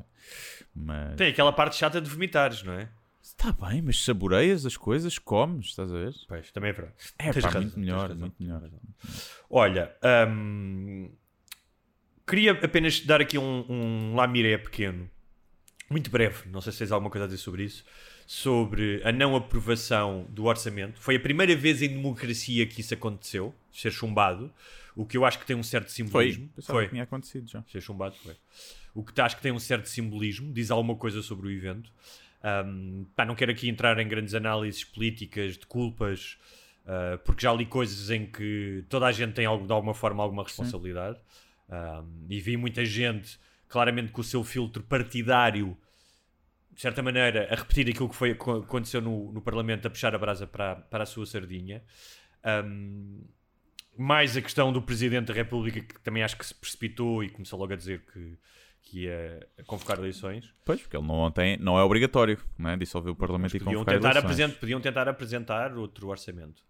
Mas... Tem aquela parte chata de vomitares, não é? Está bem, mas saboreias as coisas, comes, estás a ver? Pois, também é verdade. É pá, razão, muito melhor, muito melhor. Olha, hum, queria apenas dar aqui um, um lamiré pequeno, muito breve, não sei se tens alguma coisa a dizer sobre isso, sobre a não aprovação do orçamento. Foi a primeira vez em democracia que isso aconteceu, ser chumbado, o que eu acho que tem um certo Foi, simbolismo. pensava que tinha acontecido já. Ser chumbado foi. O que acho que tem um certo simbolismo, diz alguma coisa sobre o evento. Um, pá, não quero aqui entrar em grandes análises políticas de culpas, uh, porque já li coisas em que toda a gente tem algo, de alguma forma alguma responsabilidade. Um, e vi muita gente, claramente com o seu filtro partidário, de certa maneira, a repetir aquilo que foi, aconteceu no, no Parlamento, a puxar a brasa para, para a sua sardinha. Um, mais a questão do Presidente da República, que também acho que se precipitou e começou logo a dizer que, que ia convocar eleições. Pois, porque ele não, tem, não é obrigatório, não é? Dissolver o Parlamento e Podiam convocar tentar, eleições. podiam tentar apresentar outro orçamento.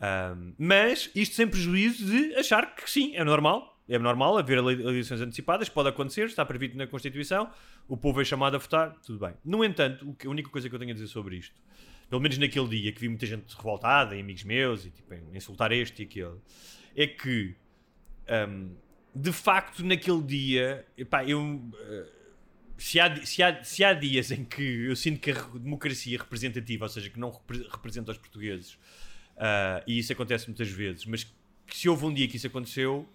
Um, mas isto sem prejuízo de achar que sim, é normal. É normal haver ele- eleições antecipadas, pode acontecer, está previsto na Constituição, o povo é chamado a votar, tudo bem. No entanto, a única coisa que eu tenho a dizer sobre isto, pelo menos naquele dia que vi muita gente revoltada, e amigos meus, e tipo, insultar este e aquele, é que um, de facto naquele dia, epá, eu uh, se há, se, há, se há dias em que eu sinto que a democracia representativa, ou seja, que não repre- representa os portugueses, uh, e isso acontece muitas vezes, mas que se houve um dia que isso aconteceu,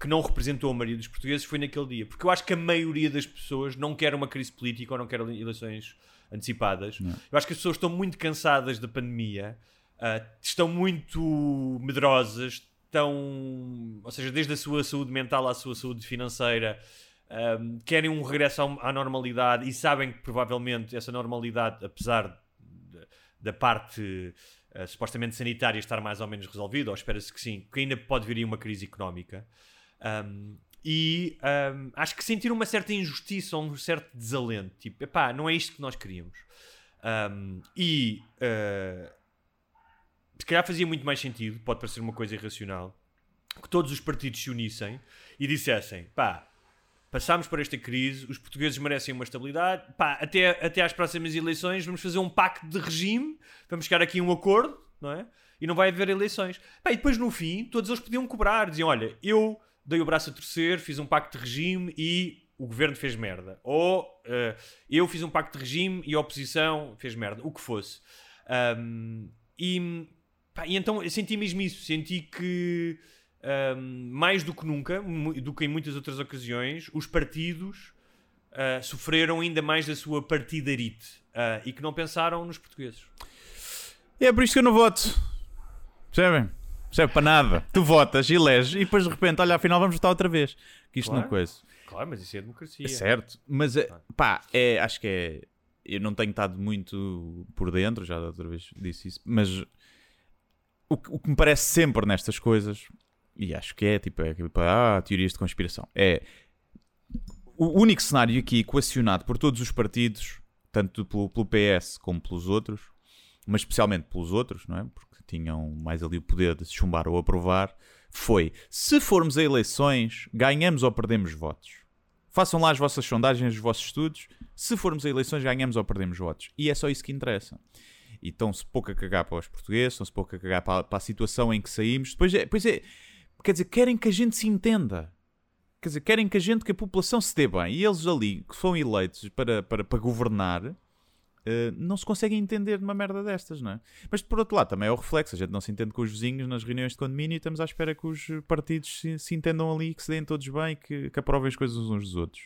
que não representou a maioria dos portugueses, foi naquele dia. Porque eu acho que a maioria das pessoas não quer uma crise política ou não quer eleições antecipadas. Eu acho que as pessoas estão muito cansadas da pandemia, uh, estão muito medrosas, estão, ou seja, desde a sua saúde mental à sua saúde financeira, um, querem um regresso à normalidade e sabem que provavelmente essa normalidade, apesar de- da parte uh, supostamente sanitária estar mais ou menos resolvida, ou espera-se que sim, que ainda pode vir aí uma crise económica. Um, e um, acho que sentiram uma certa injustiça ou um certo desalento. Tipo, epá, não é isto que nós queríamos. Um, e uh, se calhar fazia muito mais sentido, pode parecer uma coisa irracional, que todos os partidos se unissem e dissessem: pá, passámos por esta crise, os portugueses merecem uma estabilidade, pá, até, até às próximas eleições vamos fazer um pacto de regime, vamos chegar aqui a um acordo, não é? E não vai haver eleições. Pá, e depois no fim, todos eles podiam cobrar, diziam: olha, eu dei o braço a torcer, fiz um pacto de regime e o governo fez merda. Ou eh, eu fiz um pacto de regime e a oposição fez merda, o que fosse. Um, e, pá, e então eu senti mesmo isso, senti que um, mais do que nunca, do que em muitas outras ocasiões, os partidos uh, sofreram ainda mais da sua partidarite uh, e que não pensaram nos portugueses. É por isto que eu não voto. Percebem? Não serve para nada. Tu votas, eleges e depois de repente, olha, afinal vamos votar outra vez. Que isto Claro. não coisa. Claro, mas isso é democracia. É certo, mas é, pá, é, acho que é. Eu não tenho estado muito por dentro, já da outra vez disse isso, mas o, que- o que me parece sempre nestas coisas, e acho que é tipo, é, tipo ah, teorias de conspiração, é o único cenário aqui equacionado por todos os partidos, tanto pelo, pelo PS como pelos outros, mas especialmente pelos outros, não é? Porque tinham mais ali o poder de chumbar ou aprovar, foi se formos a eleições, ganhamos ou perdemos votos. Façam lá as vossas sondagens, os vossos estudos. Se formos a eleições, ganhamos ou perdemos votos. E é só isso que interessa. e estão-se pouco a cagar para os portugueses, estão-se pouco a cagar para, para a situação em que saímos. Depois é, é, quer dizer, querem que a gente se entenda. Quer dizer, querem que a gente, que a população se dê bem. E eles ali, que foram eleitos para, para, para governar, Uh, não se conseguem entender numa merda destas, não é? Mas por outro lado, também é o reflexo. A gente não se entende com os vizinhos nas reuniões de condomínio e estamos à espera que os partidos se, se entendam ali, que se deem todos bem, que, que aprovem as coisas uns dos outros.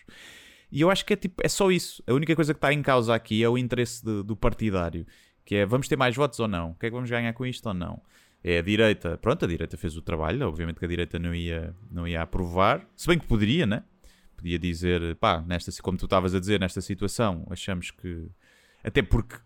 E eu acho que é tipo, é só isso. A única coisa que está em causa aqui é o interesse de, do partidário, que é vamos ter mais votos ou não? O que é que vamos ganhar com isto ou não? É a direita, pronto, a direita fez o trabalho, obviamente que a direita não ia, não ia aprovar, se bem que poderia, né? Podia dizer, pá, nesta, como tu estavas a dizer, nesta situação, achamos que até porque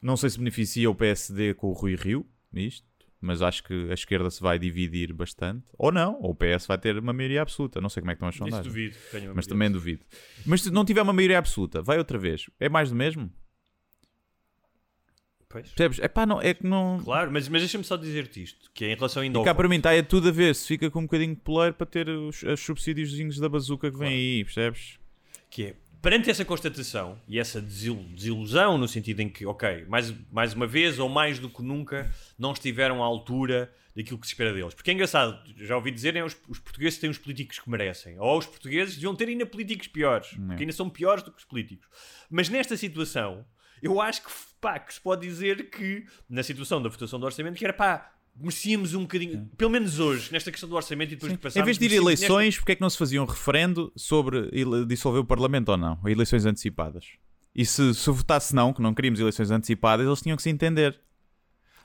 não sei se beneficia o PSD com o Rui Rio, isto, mas acho que a esquerda se vai dividir bastante. Ou não, ou o PS vai ter uma maioria absoluta. Não sei como é que estão as sondagens. duvido. Mas também duvido. Mas se não tiver uma maioria absoluta, vai outra vez. É mais do mesmo? Pois. Percebes? É pá, não, é que não. Claro, mas, mas deixa-me só dizer-te isto: que é em relação ainda e ao. cá para mim está é tudo a ver se fica com um bocadinho de poleiro para ter os, os subsídios da bazuca que claro. vem aí, percebes? Que é perante essa constatação e essa desilusão, no sentido em que, ok, mais, mais uma vez ou mais do que nunca, não estiveram à altura daquilo que se espera deles. Porque é engraçado, já ouvi dizerem os, os portugueses têm os políticos que merecem, ou os portugueses deviam ter ainda políticos piores, que ainda são piores do que os políticos. Mas nesta situação, eu acho que, pá, que se pode dizer que, na situação da votação do orçamento, que era pá, merecíamos um bocadinho, pelo menos hoje, nesta questão do orçamento e depois Sim. de passar. Em vez de ir eleições, nesta... porque é que não se fazia um referendo sobre dissolver o Parlamento ou não? Eleições antecipadas. E se, se votasse não, que não queríamos eleições antecipadas, eles tinham que se entender.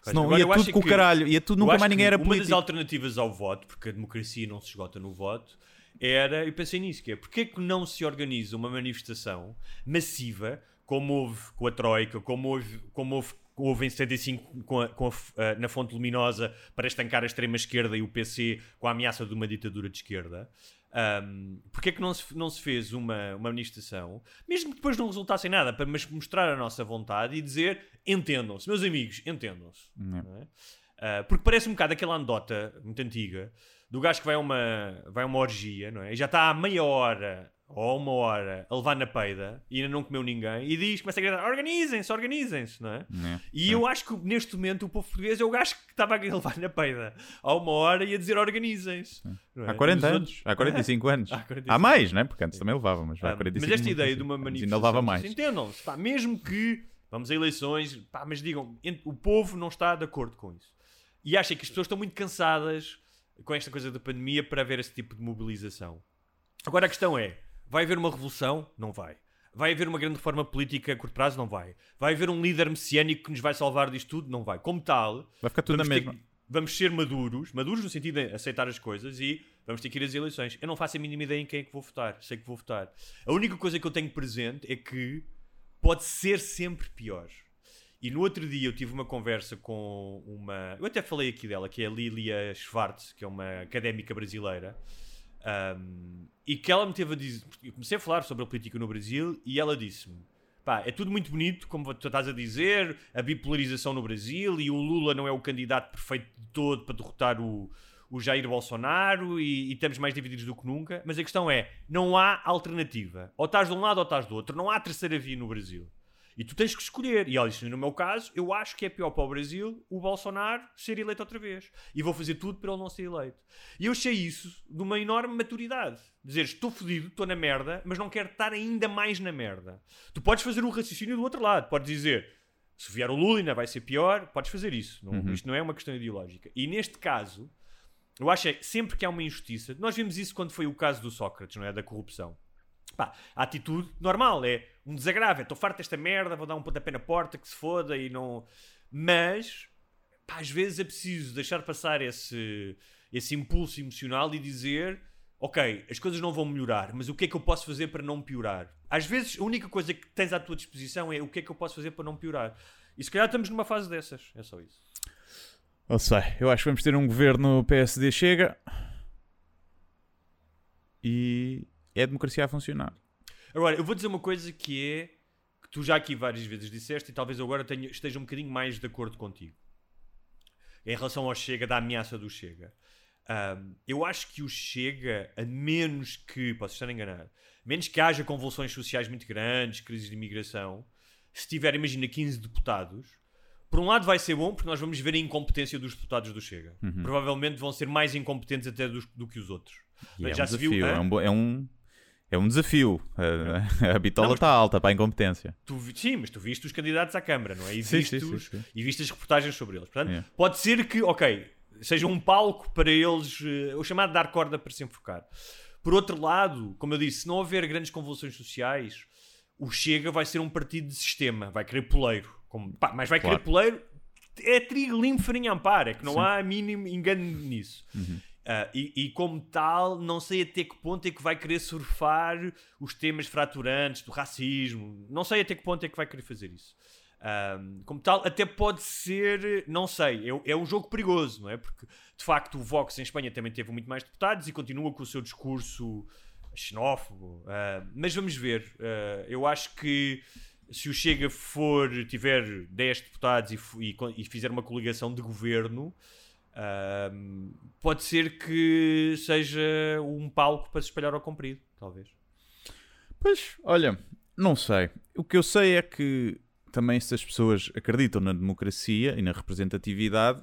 Senão Agora, ia tudo com o caralho, ia tudo, nunca mais ninguém era político. Uma das alternativas ao voto, porque a democracia não se esgota no voto, era, eu pensei nisso, que é, porque é que não se organiza uma manifestação massiva, como houve com a Troika, como houve, como houve houve em 75 com a, com a, uh, na fonte luminosa para estancar a extrema-esquerda e o PC com a ameaça de uma ditadura de esquerda. Um, porque é que não se, não se fez uma, uma manifestação, mesmo que depois não resultasse em nada, para mas mostrar a nossa vontade e dizer entendam-se, meus amigos, entendam-se. É? Uh, porque parece um bocado aquela anedota muito antiga do gajo que vai a uma, vai uma orgia não é? e já está há meia hora ou uma hora a levar na peida e ainda não comeu ninguém e diz, começa a gritar, organizem-se, organizem-se, não é? é e é. eu acho que neste momento o povo português é o gajo que estava a levar na peida há uma hora e a dizer organizem-se. É? Há 40 anos, outros... há 45 anos. há, 45 há mais, né? Porque antes também levava, mas há ah, 45 Mas esta ideia de uma manifestação, ainda levava mais. entendam-se, pá, mesmo que vamos a eleições, pá, mas digam, o povo não está de acordo com isso. E acho que as pessoas estão muito cansadas com esta coisa da pandemia para haver esse tipo de mobilização. Agora a questão é, Vai haver uma revolução? Não vai. Vai haver uma grande reforma política a curto prazo? Não vai. Vai haver um líder messiânico que nos vai salvar disto tudo? Não vai. Como tal, vai ficar tudo na mesma. Que, vamos ser maduros, maduros no sentido de aceitar as coisas e vamos ter que ir às eleições. Eu não faço a mínima ideia em quem é que vou votar. Sei que vou votar. A única coisa que eu tenho presente é que pode ser sempre pior. E no outro dia eu tive uma conversa com uma. Eu até falei aqui dela, que é a Lilia Schwartz, que é uma académica brasileira. Um, e que ela me teve a dizer. Eu comecei a falar sobre a política no Brasil e ela disse-me: pá, é tudo muito bonito, como tu estás a dizer, a bipolarização no Brasil e o Lula não é o candidato perfeito de todo para derrotar o, o Jair Bolsonaro e, e, estamos mais divididos do que nunca. Mas a questão é: não há alternativa. Ou estás de um lado ou estás do outro. Não há terceira via no Brasil. E tu tens que escolher. E ela disse: no meu caso, eu acho que é pior para o Brasil o Bolsonaro ser eleito outra vez. E vou fazer tudo para ele não ser eleito. E eu achei isso de uma enorme maturidade. Dizer, estou fodido, estou na merda, mas não quero estar ainda mais na merda. Tu podes fazer o raciocínio do outro lado. Podes dizer, se vier o Lula ainda vai ser pior. Podes fazer isso. Não, uhum. Isto não é uma questão ideológica. E neste caso, eu acho que sempre que há uma injustiça, nós vimos isso quando foi o caso do Sócrates, não é? Da corrupção. Pá, a atitude normal é um desagravo. Estou farto desta merda, vou dar um pontapé na porta, que se foda e não. Mas, pá, às vezes é preciso deixar passar esse, esse impulso emocional e dizer: Ok, as coisas não vão melhorar, mas o que é que eu posso fazer para não piorar? Às vezes a única coisa que tens à tua disposição é o que é que eu posso fazer para não piorar. E se calhar estamos numa fase dessas. É só isso. Não sei. Eu acho que vamos ter um governo PSD chega. E é a democracia a funcionar. Agora, eu vou dizer uma coisa que é que tu já aqui várias vezes disseste e talvez agora tenha, esteja um bocadinho mais de acordo contigo. Em relação ao Chega, da ameaça do Chega. Um, eu acho que o Chega, a menos que, posso estar enganado, menos que haja convulsões sociais muito grandes, crises de imigração, se tiver, imagina, 15 deputados, por um lado vai ser bom porque nós vamos ver a incompetência dos deputados do Chega. Uhum. Provavelmente vão ser mais incompetentes até dos- do, que os outros. E é Já um se desafio, viu, é, um, é um é um desafio. A, a bitola está alta para a incompetência. Tu sim, mas tu viste os candidatos à Câmara, não é? E Sim, viste, sim, os- sim. E viste as reportagens sobre eles. Portanto, É. pode ser que, ok, seja um palco para eles, eh, o chamado dar corda para se enfocar. Por outro lado, como eu disse, se não houver grandes convulsões sociais, o Chega vai ser um partido de sistema, vai querer poleiro. Como, pá, mas vai Claro. querer poleiro, é trigo limpo, farinha ampar, é que não Sim. há mínimo engano nisso. Uhum. Ah, e, e como tal, não sei até que ponto é que vai querer surfar os temas fraturantes do racismo. Não sei até que ponto é que vai querer fazer isso. Ah, como tal, até pode ser, não sei, é, é um jogo perigoso, não é? Porque de facto o Vox em Espanha também teve muito mais deputados e continua com o seu discurso xenófobo. Ah, mas vamos ver. Ah, eu acho que se o Chega for, tiver 10 deputados e, e e fizer uma coligação de governo, Ahm, pode ser que seja um palco para se espalhar ao comprido, talvez. Pois, olha, não sei. O que eu sei é que também se as pessoas acreditam na democracia e na representatividade,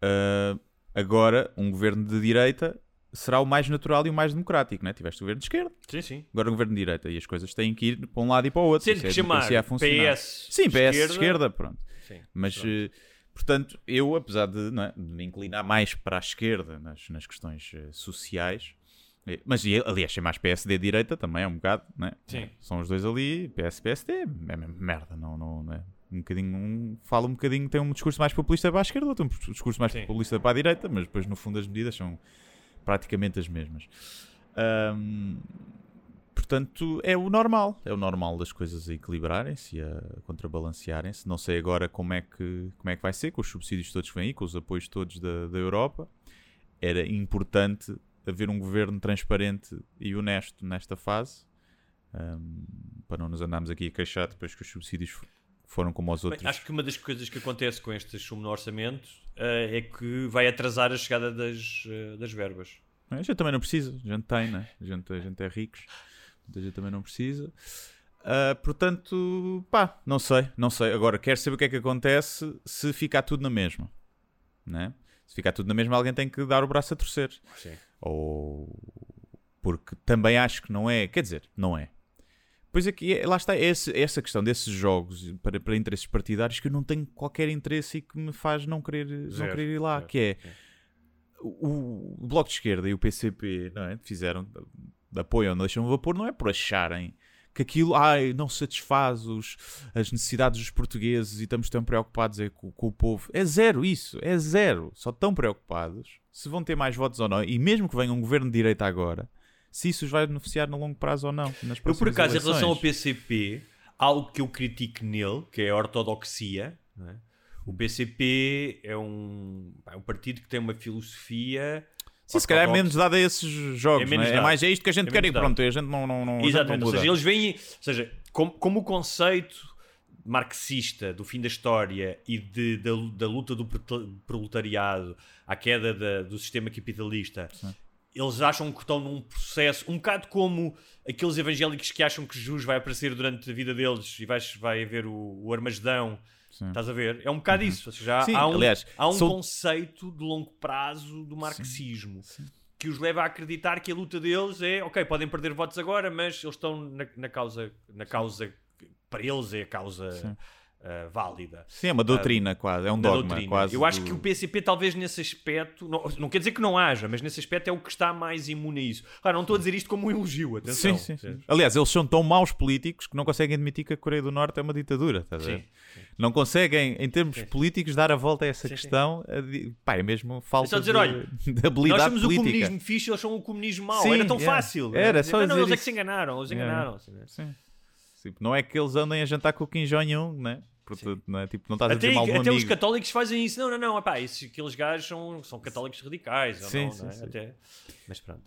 ah, agora um governo de direita será o mais natural e o mais democrático, né? Tiveste o governo de esquerda, Sim, sim. agora o governo de direita e as coisas têm que ir para um lado e para o outro. Sendo Isso que é chamar. PS Sim, PS de esquerda- esquerda, pronto. Sim, Mas, pronto. eh, portanto, eu, apesar de, é, de me inclinar mais para a esquerda nas, nas questões eh, sociais, eh, mas aliás, ser mais PSD direita também é um bocado, não é? Sim. São os dois ali, PS PSD, é mesmo merda, não, não, não é? Um bocadinho, um, fala um bocadinho, tem um discurso mais populista para a esquerda, outro um discurso mais Sim. populista para a direita, mas depois no fundo as medidas são praticamente as mesmas. Ahm, portanto, é o normal. É o normal das coisas a equilibrarem-se e a contrabalancearem-se. Não sei agora como é, que, como é que vai ser, com os subsídios todos que vêm aí, com os apoios todos da, da Europa. Era importante haver um governo transparente e honesto nesta fase, ahm, para não nos andarmos aqui a queixar depois que os subsídios foram como os Bem, outros. acho que uma das coisas que acontece com este sumo no orçamento eh, é que vai atrasar a chegada das, eh, das verbas. A gente também não precisa, a gente tem, né? A gente, a gente é ricos, gente também não precisa. Ah, portanto, pá, não sei, não sei. Agora, quero saber o que é que acontece se ficar tudo na mesma, né? Se ficar tudo na mesma, alguém tem que dar o braço a torcer. Sim. Ou porque também acho que não é, quer dizer, não é. Pois é que é- lá está, é esse- essa questão desses jogos para, para interesses partidários que eu não tenho qualquer interesse e que me faz não querer, não Zero, querer ir lá, zero, que é sim. o, o Bloco de Esquerda e o PCP não é? fizeram, apoiam, não deixam vapor, não é por acharem que aquilo ai, não satisfaz os, as necessidades dos portugueses e estamos tão preocupados é, com, com o povo. É zero isso, é zero. Só estão preocupados se vão ter mais votos ou não. E mesmo que venha um governo de direita agora, se isso os vai beneficiar no longo prazo ou não. Nas Eu, por acaso, em relação ao eleições. PCP, algo que eu critico nele, que é a ortodoxia, é? o PCP é um, é um partido que tem uma filosofia. Sim, se calhar é menos dado a esses jogos, É é? É mais é isto que a gente É quer e pronto, a gente não, não, não, a gente não Exatamente, ou seja, eles vêm, ou seja, como, como o conceito marxista do fim da história e de, da, da luta do prole- proletariado à queda da- do sistema capitalista, eles acham que estão num processo um bocado como aqueles evangélicos que acham que Jesus vai aparecer durante a vida deles e vai, vai haver o, o Armagedão. Sim. Estás a ver? É um bocado isso. Ou seja, há, Sim, há um, aliás, há um sou- conceito de longo prazo do marxismo que os leva a acreditar que a luta deles é ok, podem perder votos agora, mas eles estão na, na causa, na causa para eles é a causa ah, válida. Sim, é uma doutrina quase, é um dogma doutrina. quase. Eu acho do- que o PCP, talvez nesse aspecto, não, não quer dizer que não haja, mas nesse aspecto é o que está mais imune a isso. Claro, não estou a dizer isto como um elogio, atenção. Sim, sim, sim. Aliás, eles são tão maus políticos que não conseguem admitir que a Coreia do Norte é uma ditadura. estás a ver? Sim, Não conseguem, em termos políticos, dar a volta a essa Sim, sim. questão. di- Pá, é mesmo falta É só dizer, de, olha, de habilidade Nós somos política. o comunismo fixe, eles são o comunismo mau. Sim, Era tão yeah. fácil. Era né? só não, não, dizer eles é que isso. se enganaram, eles Yeah. enganaram. assim, né? Sim. Tipo, não é que eles andem a jantar com o Kim Jong-un, né? Portanto, não é? Tipo, não estás a Até, dizer mal até os amigo. católicos fazem isso. Não, não, não. Epá, esses, aqueles gajos são, são católicos radicais. Sim, não, sim, não é? sim. Até- Mas pronto.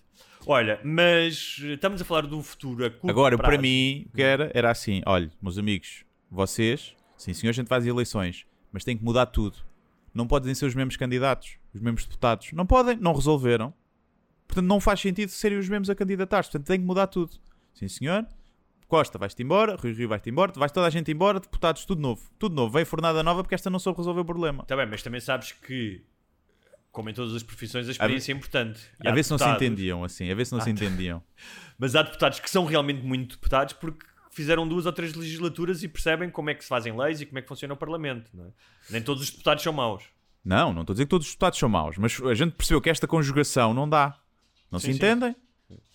Olha, mas estamos a falar do futuro a curto Agora, prazo. para mim, o que era, era assim: olha, meus amigos, vocês, sim senhor, a gente faz eleições, mas tem que mudar tudo. Não podem ser os mesmos candidatos, os mesmos deputados. Não podem, não resolveram. Portanto, não faz sentido serem os mesmos a candidatar-se. Portanto, tem que mudar tudo. Sim senhor, Costa, vais-te embora, Rui Rio vai-te embora, vais toda a gente embora, deputados, tudo novo. Tudo novo. Vem fornada nova porque esta não soube resolver o problema. Está bem, mas também sabes que, como em todas as profissões, a experiência é importante. E A ver se não se entendiam assim, a ver se não se entendiam. Mas há deputados que são realmente muito deputados porque fizeram duas ou três legislaturas e percebem como é que se fazem leis e como é que funciona o Parlamento. não é? Nem todos os deputados são maus. Não, não estou a dizer que todos os deputados são maus, mas a gente percebeu que esta conjugação não dá. Não Sim, se sim.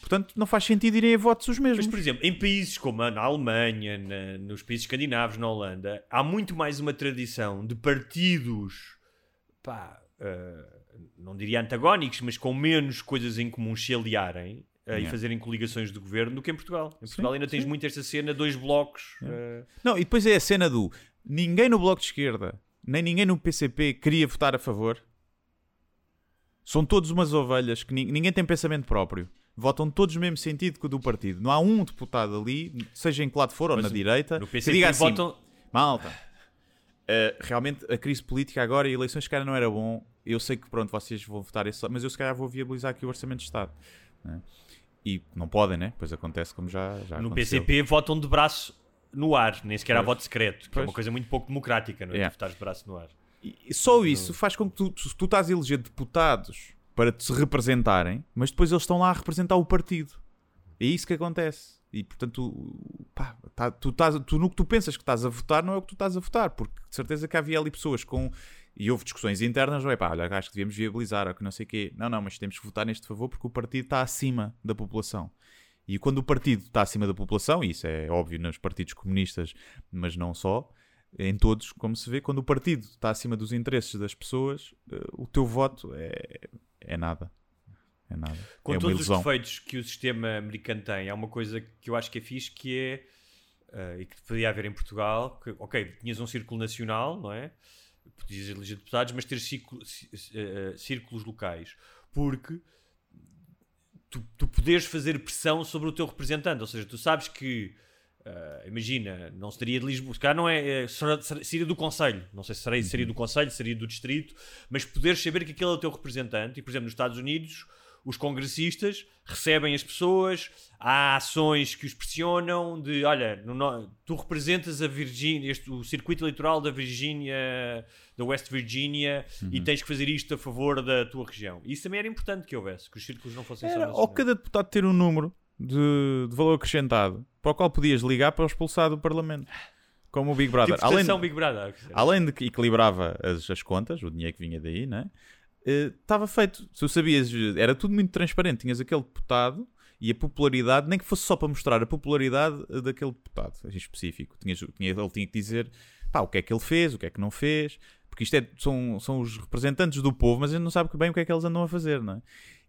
Portanto, não faz sentido irem a votos os mesmos. Mas, por exemplo, em países como a- na Alemanha, na- nos países escandinavos, na Holanda, há muito mais uma tradição de partidos, pá, eh, não diria antagónicos, mas com menos coisas em comum se aliarem e Yeah. fazerem coligações de governo do que em Portugal. Em Portugal ainda tens muito esta cena, dois blocos. eh, Não, e depois é a cena do ninguém no Bloco de Esquerda, nem ninguém no PCP queria votar a favor. São todos umas ovelhas que ni- ninguém tem pensamento próprio. Votam todos no mesmo sentido que o do partido. Não há um deputado ali, seja em que lado for ou Mas na direita, no que diga assim: votam. malta, eh, realmente a crise política agora e eleições, se calhar, não era bom. Eu sei que pronto, vocês vão votar esse, mas eu se calhar vou viabilizar aqui o Orçamento de Estado. né? E não podem, né? Pois acontece como já, já No aconteceu. PCP votam de braço no ar, nem sequer há Pois. voto secreto, que é Pois. uma coisa muito pouco democrática, não é? Yeah. Tu votares de braço no ar. E só isso faz com que tu, tu estás a eleger deputados para te representarem, mas depois eles estão lá a representar o partido. É isso que acontece. E portanto, pá, tá- tu, tu no que tu pensas que estás a votar não é o que tu estás a votar, porque de certeza que havia ali pessoas com. E houve discussões internas, não é pá, olha, acho que devíamos viabilizar, ou que não sei o quê. Não, não, mas temos que votar neste favor porque o partido está acima da população. E quando o partido está acima da população, e isso é óbvio nos partidos comunistas, mas não só, em todos, como se vê, quando o partido está acima dos interesses das pessoas, eh, o teu voto é, é nada. É nada. Com é todos os defeitos que o sistema americano tem, há uma coisa que eu acho que é fixe, que é, eh, e que podia haver em Portugal, que, ok, tinhas um círculo nacional, não é? Podias eleger deputados, mas ter círculo- cí- eh, eh, círculos locais. Porque tu, tu poderes fazer pressão sobre o teu representante, ou seja, tu sabes que ah, imagina, não seria de Lisboa, se calhar não é, é seria do Conselho, não sei se seria, seria do Conselho, seria do Distrito, mas poderes saber que aquele é o teu representante, e por exemplo, nos Estados Unidos, os congressistas recebem as pessoas, há ações que os pressionam de, olha, no- tu representas a Virgínia, o circuito eleitoral da Virgínia, da West Virginia, e tens que fazer isto a favor da tua região. Isso também era importante que houvesse, que os círculos não fossem só Era, ou nacionais. cada deputado ter um número de, de valor acrescentado para o qual podias ligar para o expulsar do Parlamento. Como o Big Brother. Tipo além, votação Big Brother. além de que equilibrava as, as contas, o dinheiro que vinha daí, né? Eh, Estava feito. Se tu sabias, era tudo muito transparente. Tinhas aquele deputado e a popularidade, nem que fosse só para mostrar a popularidade eh, daquele deputado em específico. Tinhas, tinha, ele tinha que dizer pá, o que é que ele fez, o que é que não fez, porque isto é, são, são os representantes do povo, mas a gente não sabe bem o que é que eles andam a fazer, não é?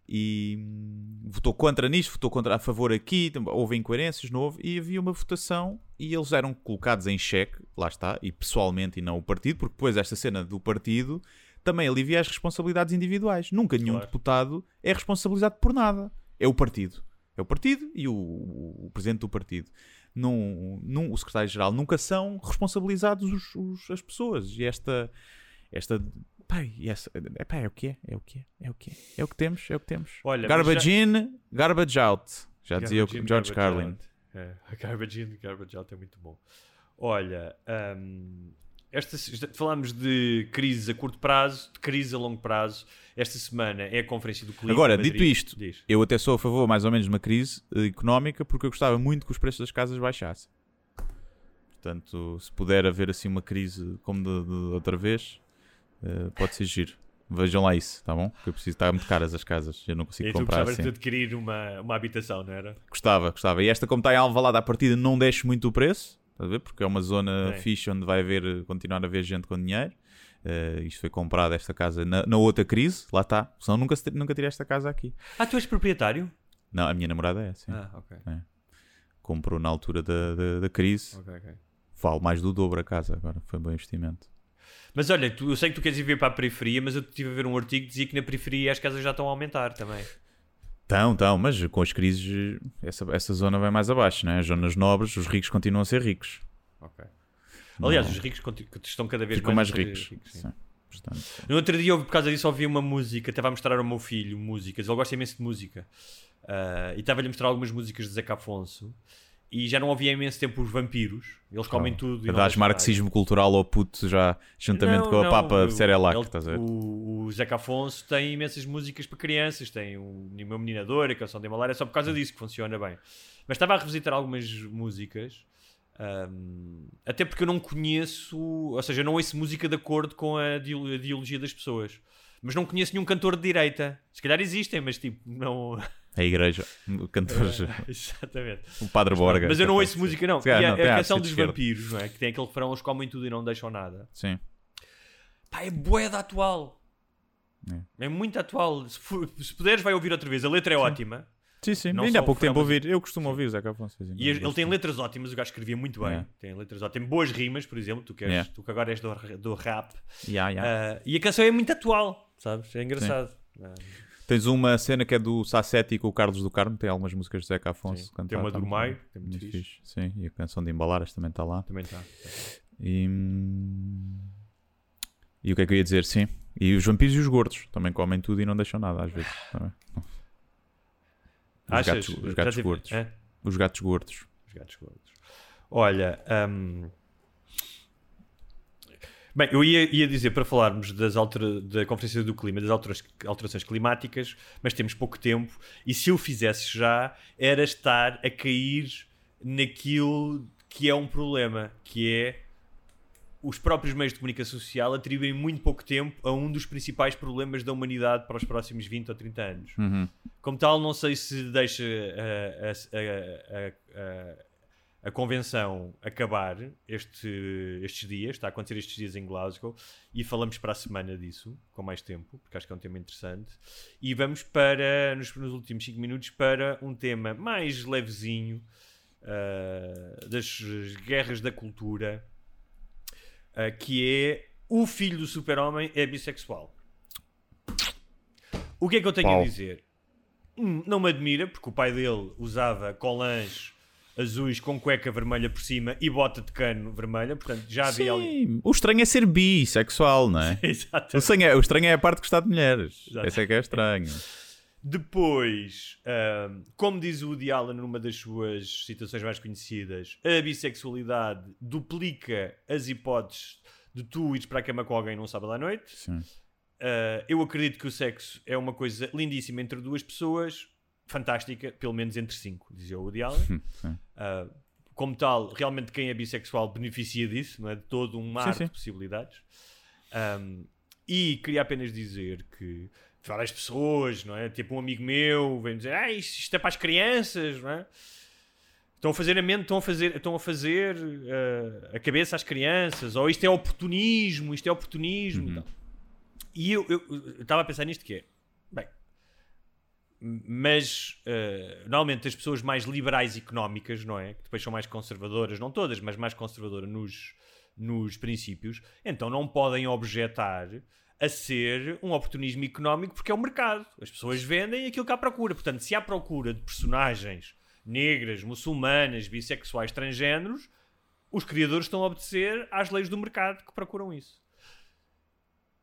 E hum, votou contra nisto, votou contra a favor aqui, houve incoerências, não houve, e havia uma votação e eles eram colocados em xeque, lá está, e pessoalmente e não o partido, porque depois esta cena do partido também alivia as responsabilidades individuais. Nunca nenhum Claro. deputado é responsabilizado por nada. É o partido. É o partido e o, o- o presidente do partido. Não, não, o secretário-geral nunca são responsabilizados os- os- as pessoas. E esta. esta pá, e essa, epá, é o que é, é o que é, é o que é. É o que temos, é o que temos. Olha, garbage já- in, garbage out. Já dizia o Garbage George garbage Carlin. É, garbage in, garbage out é muito bom. Olha, hum, esta, falámos de crise a curto prazo, de crise a longo prazo. Esta semana é a conferência do clima. Agora, dito isto, Diz. eu até sou a favor mais ou menos de uma crise eh, económica porque eu gostava muito que os preços das casas baixassem. Portanto, se puder haver assim uma crise como de, de outra vez, eh, pode ser giro. Vejam lá isso, tá bom? Porque eu preciso estar muito caras as casas. Eu não consigo E tu comprar gostavas assim. de adquirir uma, uma habitação, não era? Gostava, gostava. E esta, como está em Alvalade à partida, não desce muito o preço. Estás a ver? Porque é uma zona Bem. fixe onde vai haver, continuar a haver gente com dinheiro. Eh, isto foi comprado, esta casa, na, na outra crise. Lá está. Senão nunca, nunca tirei esta casa aqui. Ah, tu és proprietário? Não, a minha namorada é, sim. Ah, ok. Comprou na altura da, da, da crise. Vale mais do dobro a casa agora. Foi um bom investimento. Mas olha, tu- eu sei que tu queres ir ver para a periferia, mas eu estive a ver um artigo que dizia que na periferia as casas já estão a aumentar também. Estão, estão, mas com as crises, essa, essa zona vai mais abaixo, né? As zonas nobres, os ricos continuam a ser ricos. Ok. Aliás, Não. os ricos estão cada vez Ficam mais ricos. sim. Sim. Portanto, No outro dia, eu, por causa disso, ouvi uma música. Estava a mostrar ao meu filho músicas. Ele gosta imenso de música. Ah, e estava-lhe a mostrar algumas músicas de Zeca Afonso. E já não havia imenso tempo os vampiros. Eles comem tudo. e não Dás deixam nada. marxismo cultural ao puto já, juntamente Não, com a não, papa ver? O, o Zeca Afonso tem imensas músicas para crianças, tem o Meu Menina Dor, a Canção de Malária, é só por causa disso que funciona bem. Mas estava a revisitar algumas músicas, ahm, até porque eu não conheço, ou seja, eu não ouço música de acordo com a ideologia das pessoas. Mas não conheço nenhum cantor de direita. Se calhar existem, mas tipo, não. A igreja, o cantor, Exatamente. o Padre Borga. Mas eu não ouço música, não. Calhar E a, não, tem a canção dos esquerda. vampiros, não é? Que tem aquele refrão: eles comem tudo e não deixam nada. Sim. Pá, é boeda atual. É. É. muito atual. Se, se puderes, vai ouvir outra vez. A letra é ótima. Sim, sim. Não Ainda há pouco tempo mas- ouvir. Eu costumo ouvir o Zeca Afonso. E ele tem gosto. letras ótimas. O gajo escrevia muito bem. É. Tem letras ótimas. Tem boas rimas, por exemplo. Tu, queres, É. tu que agora és do, do rap. Ya, ya. Ah, e a canção é muito atual. Sabes? É engraçado. Ah, Tens uma cena que é do Sassetti com o Carlos do Carmo, tem algumas músicas de Zeca Afonso. Cantar Tem uma do. Maio, tem muito Muito fixe. fixe. Sim, e a canção de Embalaras também está lá. também está. E... e o que é que eu ia dizer? Sim. E os vampiros e os gordos também comem tudo e não deixam nada, às vezes. também. Os Achas? gatos, os gatos tive- gordos. É? Os gatos gordos. Os gatos gordos. Olha, hum, bem, eu ia, ia dizer para falarmos das altera- da Conferência do Clima, das altera- alterações climáticas, mas temos pouco tempo, e se eu fizesse já, era estar a cair naquilo que é um problema, que é os próprios meios de comunicação social atribuem muito pouco tempo a um dos principais problemas da humanidade para os próximos 20 ou 30 anos. Uhum. Como tal, não sei se deixa a, a- a- a- convenção acabar este- estes dias, está a acontecer estes dias em Glasgow, e falamos para a semana disso, com mais tempo, porque acho que é um tema interessante. E vamos para, nos, nos últimos 5 minutos, para um tema mais levezinho ah, das guerras da cultura, ah, que é o filho do super-homem é bissexual. O que é que eu tenho a dizer? Hum, não me admira, porque o pai dele usava colãs azuis com cueca vermelha por cima e bota de cano vermelha, portanto já havia. Sim. O estranho é ser bissexual, não é? O Exatamente. estranho é, o estranho é a parte de gostar de mulheres. Exato. Esse é que é estranho. Depois, ahm, como diz o Woody Allen numa das suas citações mais conhecidas, a bissexualidade duplica as hipóteses de tu ires para a cama com alguém num sábado à noite. Sim. Uh, eu acredito que o sexo é uma coisa lindíssima entre duas pessoas, fantástica, pelo menos entre cinco, dizia o Woody Allen. Sim. Uh, como tal, realmente quem é bissexual beneficia disso, não é? De todo um mar sim. de possibilidades. Um, e queria apenas dizer que várias pessoas, não é? Tipo um amigo meu vem dizer, ah, isto, isto é para as crianças, não é? Estão a fazer a mente, estão a fazer, estão a, fazer uh, a cabeça às crianças, ou isto é oportunismo, isto é oportunismo e tal. E eu estava a pensar nisto que é, bem, mas eh, normalmente as pessoas mais liberais económicas, não é? Que depois são mais conservadoras, não todas, mas mais conservadoras nos, nos princípios, então não podem objetar a ser um oportunismo económico porque é o mercado. As pessoas vendem aquilo que há procura. Portanto, se há procura de personagens negras, muçulmanas, bissexuais, transgêneros, os criadores estão a obedecer às leis do mercado que procuram isso.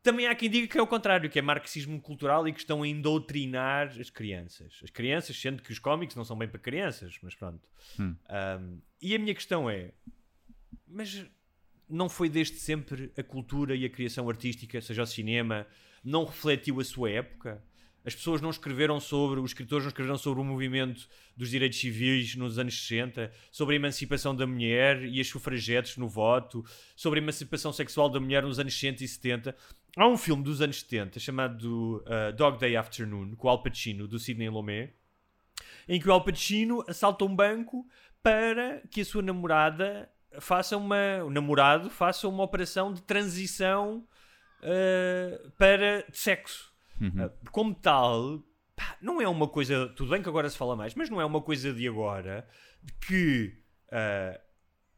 Também há quem diga que é o contrário, que é marxismo cultural e que estão a indoutrinar as crianças. As crianças, sendo que os cómics não são bem para crianças, mas pronto. Hum. Um, e a minha questão é: mas não foi desde sempre a cultura e a criação artística, seja o cinema, não refletiu a sua época? As pessoas não escreveram sobre, os escritores não escreveram sobre o movimento dos direitos civis nos anos 60, sobre a emancipação da mulher e as sufragetes no voto, sobre a emancipação sexual da mulher nos anos 60 e 70. Há um filme dos anos 70 chamado uh, Dog Day Afternoon, com o Al Pacino, do Sidney Lumet, em que o Al Pacino assalta um banco para que a sua namorada faça uma, o namorado faça uma operação de transição uh, para sexo. Uh, como tal, pá, não é uma coisa, tudo bem que agora se fala mais, mas não é uma coisa de agora que uh,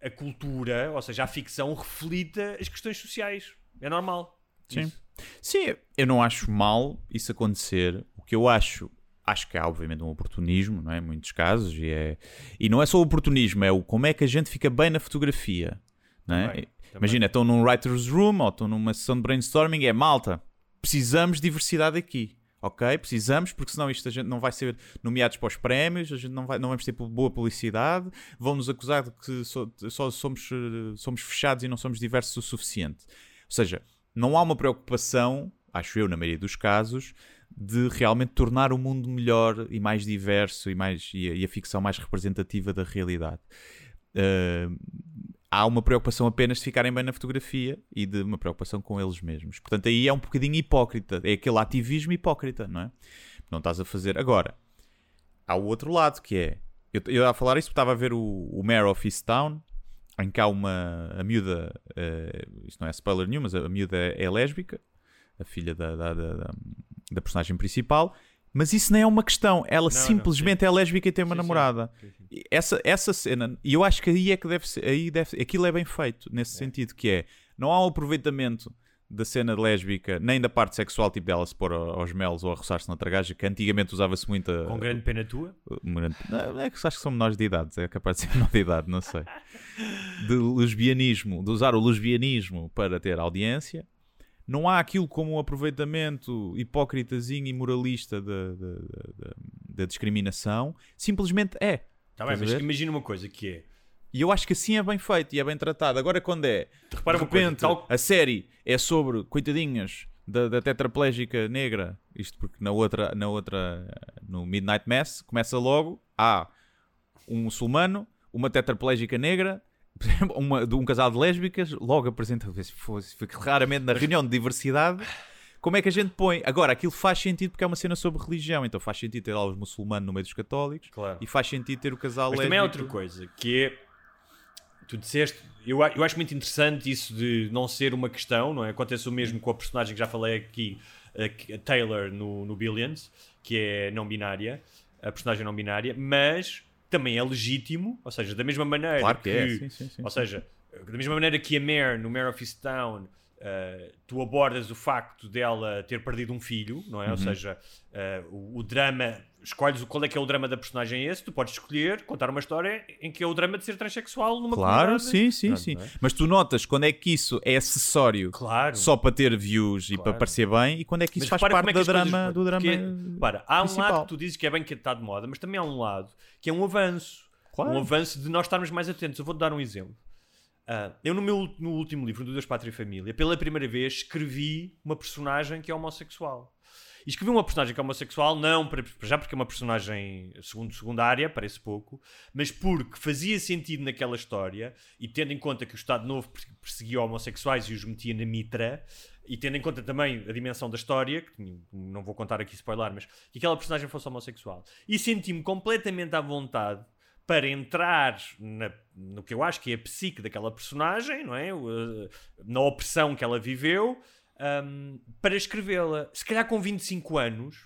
a cultura, ou seja, a ficção, reflita as questões sociais. É normal. Sim. Isso. Sim, eu não acho mal isso acontecer. O que eu acho, acho que há obviamente um oportunismo, não é? Em muitos casos, e, é... e não é só o oportunismo, é o como é que a gente fica bem na fotografia. Não é? Também, Imagina, estão num writer's room ou estão numa sessão de brainstorming, é malta, precisamos de diversidade aqui. ok? Precisamos, porque senão isto a gente não vai ser nomeados para os prémios, a gente não, vai, não vamos ter boa publicidade, vão-nos acusar de que só, só somos, eh, somos fechados e não somos diversos o suficiente. Ou seja, não há uma preocupação, acho eu, na maioria dos casos, de realmente tornar o mundo melhor e mais diverso e, mais, e, a, e a ficção mais representativa da realidade. Uh, há uma preocupação apenas de ficarem bem na fotografia e de uma preocupação com eles mesmos. Portanto, aí é um bocadinho hipócrita. É aquele ativismo hipócrita, não é? Não estás a fazer. Agora, há o outro lado que é. Eu, eu a falar isso porque estava a ver o, o Mayor of Easttown, em que há uma. A miúda. Uh, isto não é spoiler nenhum, mas a miúda é lésbica, a filha da, da, da, da personagem principal. Mas isso nem é uma questão. Ela Não, simplesmente não, é lésbica e tem uma Sim, namorada. Sim, sim. Essa, essa cena, e eu acho que aí é que deve ser, aí deve, aquilo é bem feito, nesse sentido, que é, não há um aproveitamento da cena lésbica, nem da parte sexual, tipo dela se pôr aos melos ou a roçar-se na tragaja, que antigamente usava-se muito a, Com grande pena tua. Não, é que acho que são menores de idade, é capaz de ser menor de idade, não sei. De lesbianismo, de usar o lesbianismo para ter audiência. Não há aquilo como um aproveitamento hipócritazinho e moralista da, discriminação. Simplesmente é. Tá bem, mas imagina uma coisa que é. E eu acho que assim é bem feito e é bem tratado. Agora, quando é Repara de repente tal- a série é sobre coitadinhas da, da tetraplégica negra, isto porque na outra, na outra, no Midnight Mass, começa logo: há um muçulmano, uma tetraplégica negra, uma, de um casal de lésbicas, logo apresenta, fica raramente na reunião de diversidade. Como é que a gente põe? Agora, aquilo faz sentido porque é uma cena sobre religião, então faz sentido ter lá os muçulmanos no meio dos católicos Claro. e faz sentido ter o casal Mas lésbico. também há outra coisa, que é. Tu disseste. Eu, eu acho muito interessante isso de não ser uma questão, não é? Acontece o mesmo com a personagem que já falei aqui, a, que- Taylor no, no Billions, que é não binária, a personagem não binária, mas também é legítimo, ou seja, da mesma maneira Claro que é, sim, sim, sim, ou seja, da mesma maneira que a Mare no Mare of Easttown uh, tu abordas o facto dela ter perdido um filho, não é? Uhum. Ou seja, uh, o, o drama, escolhes o- qual é que é o drama da personagem esse, tu podes escolher contar uma história em que é o drama de ser transexual numa Claro, sim, sim, Pronto, sim. é? Mas tu notas quando é que isso é acessório Claro. só para ter views e Claro. para parecer bem e quando é que isso Mas faz parte é do drama, coisas- do drama porque, repara, há um principal. lado que tu dizes que é bem que está de moda, mas também há um lado que é um avanço. Claro. Um avanço de nós estarmos mais atentos. Eu vou-te dar um exemplo. Ah, eu, no meu no último livro, do Deus, Pátria e Família, pela primeira vez escrevi uma personagem que é homossexual. E escrevi uma personagem que é homossexual, não para, já porque é uma personagem segundo, secundária, parece pouco, mas porque fazia sentido naquela história e tendo em conta que o Estado Novo per- perseguia homossexuais e os metia na mitra, e tendo em conta também a dimensão da história, que não vou contar aqui spoiler, mas que aquela personagem fosse homossexual. E senti-me completamente à vontade para entrar na- no que eu acho que é a psique daquela personagem, não é? O, eh, Na opressão que ela viveu, ahm, para escrevê-la. Se calhar com 25 anos,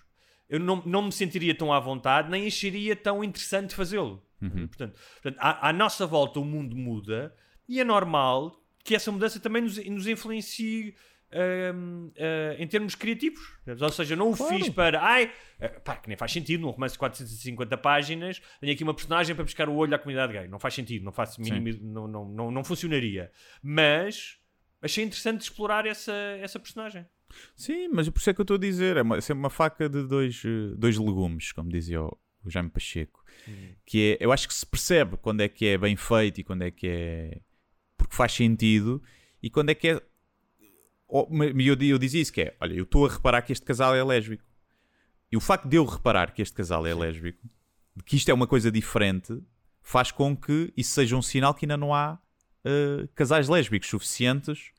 eu não, não me sentiria tão à vontade, nem acharia tão interessante fazê-lo. Portanto, portanto, à, à nossa volta o mundo muda e é normal que essa mudança também nos, nos influencie ah, em termos criativos. Ou seja, não o fiz para. Ai, ah, pá, que nem faz sentido num romance de 450 páginas. Tenho aqui uma personagem para buscar o olho à comunidade gay. Não faz sentido, não, faz mínimo, não, não, não, não funcionaria. Mas achei interessante explorar essa, essa personagem. Sim, mas por isso é que eu estou a dizer, é uma, sempre uma faca de dois, eh, dois legumes, como dizia o, o Jaime Pacheco. Que é, eu acho que se percebe quando é que é bem feito e quando é que é porque faz sentido e quando é que é. Mas eu, eu dizia isso que é, olha, eu estou a reparar que este casal é lésbico. E o facto de eu reparar que este casal é lésbico, de que isto é uma coisa diferente, faz com que isso seja um sinal que ainda não há eh, casais lésbicos suficientes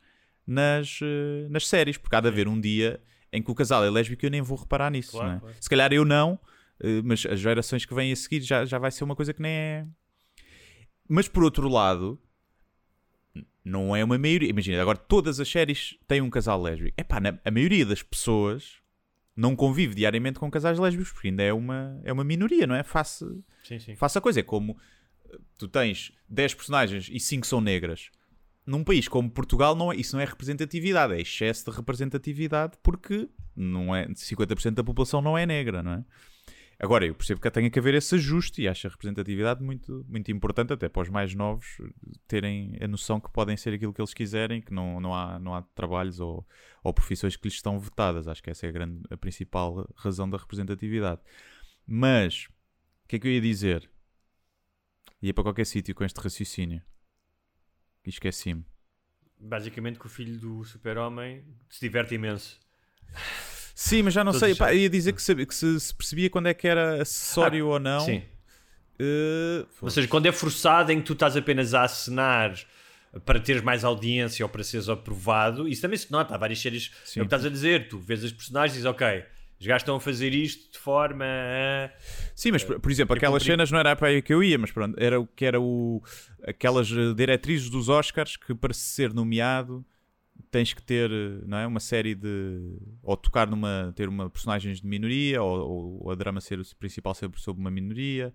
nas, eh, nas séries, porque há de haver um dia em que o casal é lésbico e eu nem vou reparar nisso. Claro, é? claro. Se calhar eu não, eh, mas as gerações que vêm a seguir já, já vai ser uma coisa que nem é. Mas por outro lado, não é uma maioria. Imagina, agora todas as séries têm um casal lésbico. É pá, a maioria das pessoas não convive diariamente com casais lésbicos, porque ainda é uma, é uma minoria, não é? Face, Sim, sim. faça a coisa. É como tu tens 10 personagens e 5 são negras. Num país como Portugal, não é, isso não é representatividade, é excesso de representatividade porque não é, 50% da população não é negra, não é? Agora, eu percebo que tem que haver esse ajuste e acho a representatividade muito, muito importante, até para os mais novos terem a noção que podem ser aquilo que eles quiserem, que não, não, há, não há trabalhos ou, ou profissões que lhes estão vetadas. Acho que essa é a, grande, a principal razão da representatividade. Mas, o que é que eu ia dizer? Ia para qualquer sítio com este raciocínio. E esqueci-me. Basicamente que o filho do super-homem se diverte imenso. Sim, mas já não sei. Pá, ia dizer que, sabia- que se, se percebia quando é que era acessório ou não. Sim. Eh, Ou seja, quando é forçado em que tu estás apenas a acenar para teres mais audiência ou para seres aprovado, isso também se nota. Há várias séries. Sim. É o que estás a dizer. Tu vês as personagens e dizes, ok, os gajos estão a fazer isto de forma a. Sim, mas por por exemplo, aquelas cenas não era para aí que eu ia, mas pronto, era o que era o aquelas diretrizes dos Oscars que para ser nomeado tens que ter, não é, uma série de ou tocar numa ter uma personagens de minoria ou, ou a drama ser o principal sempre sobre uma minoria,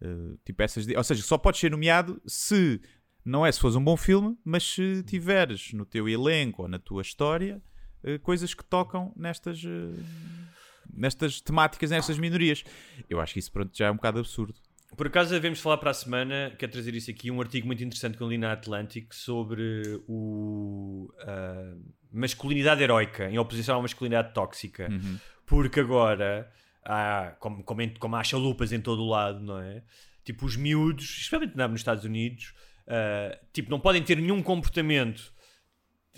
eh, tipo essas, ou seja, só podes ser nomeado se não é se fores um bom filme, mas se tiveres no teu elenco ou na tua história eh, coisas que tocam nestas eh, nestas temáticas, nestas minorias. Eu acho que isso pronto, já é um bocado absurdo. Por acaso devemos falar para a semana, quero trazer isso aqui, um artigo muito interessante que eu li na Atlantic sobre o a masculinidade heroica em oposição à masculinidade tóxica. Porque agora, há, como, como, em- como há chalupas em todo o lado, não é? Tipo, os miúdos, especialmente nos Estados Unidos, ah, tipo, não podem ter nenhum comportamento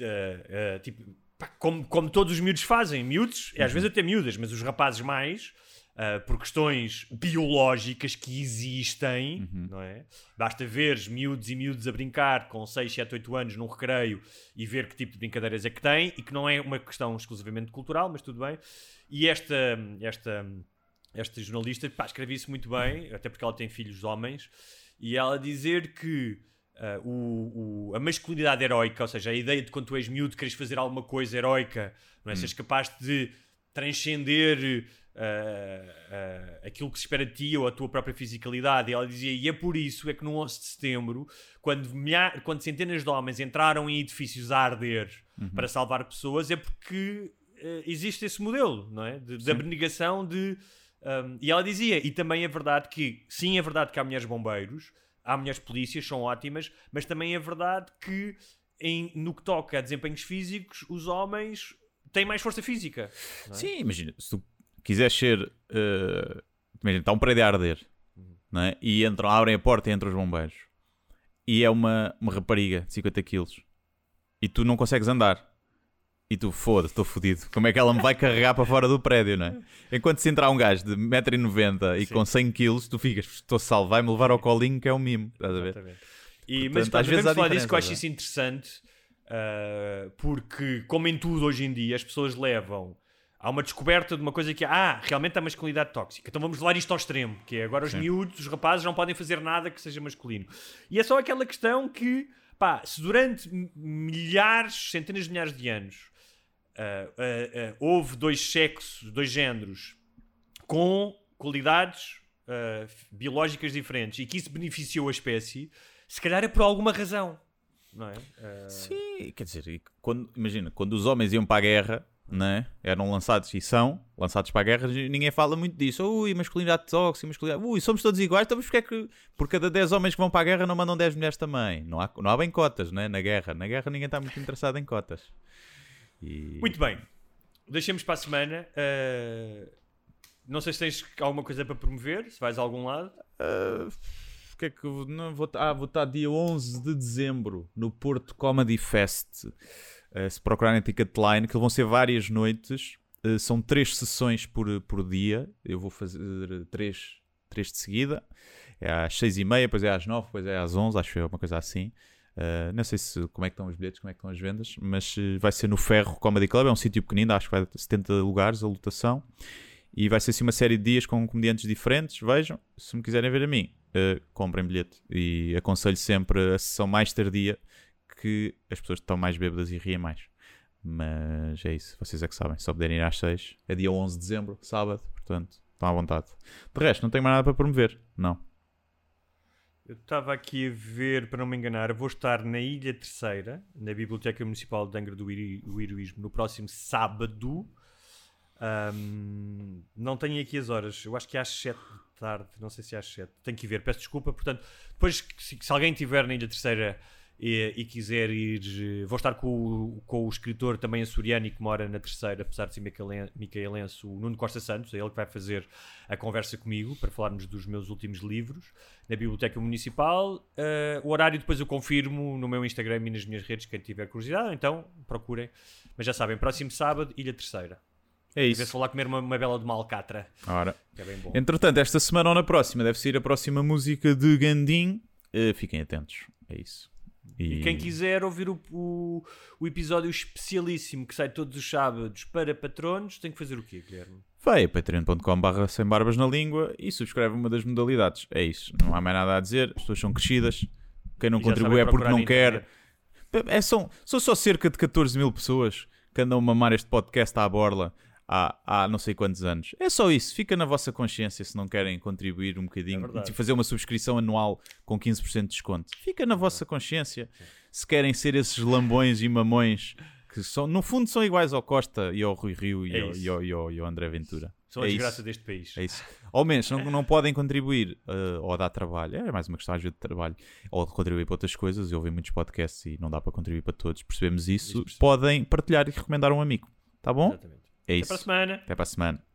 ah, ah, tipo, pá, como, como todos os miúdos fazem, miúdos, e às vezes até miúdas, mas os rapazes mais, ah, por questões biológicas que existem, não é? Basta veres miúdos e miúdos a brincar com 6, 7, 8 anos num recreio e ver que tipo de brincadeiras é que têm e que não é uma questão exclusivamente cultural, mas tudo bem. E esta, esta, esta jornalista pá, escreve isso muito bem, até porque ela tem filhos homens, e ela dizer que ah, o, o- a masculinidade heroica, ou seja, a ideia de quando tu és miúdo queres fazer alguma coisa heroica, não é? Seres capaz de transcender ah, ah, aquilo que se espera de ti ou a tua própria fisicalidade. E ela dizia, e é por isso é que no 11 de setembro, quando, milha- quando centenas de homens entraram em edifícios a arder para salvar pessoas, é porque ah, existe esse modelo, não é? De, de abnegação de. um, e ela dizia, e também é verdade que, sim, é verdade que há mulheres bombeiros, há mulheres polícias, são ótimas, mas também é verdade que em- no que toca a desempenhos físicos, os homens têm mais força física. é? Sim, imagina, se tu quiseres ser. eh, imagina, está um prédio a arder não é? e entram, abrem a porta e entram os bombeiros e é uma, uma rapariga de 50 quilos e tu não consegues andar. E tu, foda-se, estou fodido. Como é que ela me vai carregar para fora do prédio, não é? Enquanto se entrar um gajo de 1,90m e Sim. com 100 kg, tu ficas, estou salvo, vai-me levar ao colinho, que é o mimo. Estás a ver? Exatamente. E, Portanto, mas às vezes falar disso que eu acho não é? isso interessante, ah, porque, como em tudo hoje em dia, as pessoas levam a uma descoberta de uma coisa que é, ah, realmente há masculinidade tóxica, então vamos levar isto ao extremo, que é agora os miúdos, os rapazes não podem fazer nada que seja masculino. E é só aquela questão que, pá, se durante milhares, centenas de milhares de anos ah, ah, houve dois sexos, dois géneros com qualidades biológicas diferentes e que isso beneficiou a espécie, se calhar é por alguma razão. Não é? Ah, Sim, quer dizer, quando, imagina, quando os homens iam para a guerra, né, eram lançados e são lançados para a guerra, ninguém fala muito disso. Ui, masculinidade tóxica, masculinidade. Ui, somos todos iguais, então porque é que por cada 10 homens que vão para a guerra não mandam 10 mulheres também? Não há, não há bem cotas, né, na guerra. Na guerra ninguém está muito interessado em cotas. E... Muito bem. Deixemos para a semana. Ah, não sei se tens alguma coisa para promover, se vais a algum lado. Ah, o que é que não, vou, ah, vou estar dia 11 de dezembro no Porto Comedy Fest. Ah, se procurarem Ticketline, que vão ser várias noites, ah, são três sessões por, por dia. Eu vou fazer três, três de seguida. É às seis e meia, depois é às nove, depois é às onze, acho que é uma coisa assim. Ah, não sei se, como é que estão os bilhetes, como é que estão as vendas, mas eh, vai ser no Ferro Comedy Club, é um sítio pequenino, acho que vai ter 70 lugares a lotação. E vai ser assim uma série de dias com comediantes diferentes. Vejam, se me quiserem ver a mim, eh, comprem bilhete. E aconselho sempre a sessão mais tardia que as pessoas estão mais bêbadas e riem mais. Mas é isso, vocês é que sabem. Só puderem ir às 6. É dia 11 de dezembro, sábado, portanto, estão à vontade. De resto, não tenho mais nada para promover. Não. Eu estava aqui a ver, para não me enganar, vou estar na Ilha Terceira, na Biblioteca Municipal de Angra do Heroísmo, no próximo sábado. Ahm, não tenho aqui as horas, eu acho que é às 7 da tarde, não sei se às 7, tenho que ver, peço desculpa. Portanto, depois, se, se alguém tiver na Ilha Terceira e, e quiser ir, eh, vou estar com, o- com o escritor também açoriano e que mora na Terceira, apesar de ser micaelen- micaelense, o Nuno Costa Santos, é ele que vai fazer a conversa comigo para falarmos dos meus últimos livros na Biblioteca Municipal. Eh, o horário depois eu confirmo no meu Instagram e nas minhas redes, quem tiver curiosidade, então procurem. Mas já sabem, próximo sábado, Ilha Terceira. É E vê-se isso. lá comer uma, uma bela de uma alcatra, Ora. que é bem bom. Entretanto, esta semana ou na próxima deve sair a próxima música de Gandim. Eh, fiquem atentos. É isso. E quem quiser ouvir o, o, o episódio especialíssimo que sai todos os sábados para patronos, tem que fazer o quê, Guilherme? Vai a patreon.com.br sem barbas na língua e subscreve uma das modalidades. É isso. Não há mais nada a dizer. As pessoas são crescidas. Quem não E contribui é porque não quer. É, são, são só cerca de 14 mil pessoas que andam a mamar este podcast à borla há, há não sei quantos anos. É só isso. Fica na vossa consciência se não querem contribuir um É bocadinho verdade. e fazer uma subscrição anual com 15% de desconto. Fica na vossa consciência se querem ser esses lambões e mamões que são, no fundo são iguais ao Costa e ao Rui Rio e, É ao, e, ao, e ao- e ao André Ventura. São a é desgraça isso. deste país. É isso. Ao menos, não, não podem contribuir eh, ou dar trabalho. É mais uma questão de trabalho. Ou de contribuir para outras coisas. Eu ouvi muitos podcasts e não dá para contribuir para todos. Percebemos isso. Isso percebe. Podem partilhar e recomendar a um amigo. Tá bom? Exatamente. É Até isso. para a semana. Até para a semana.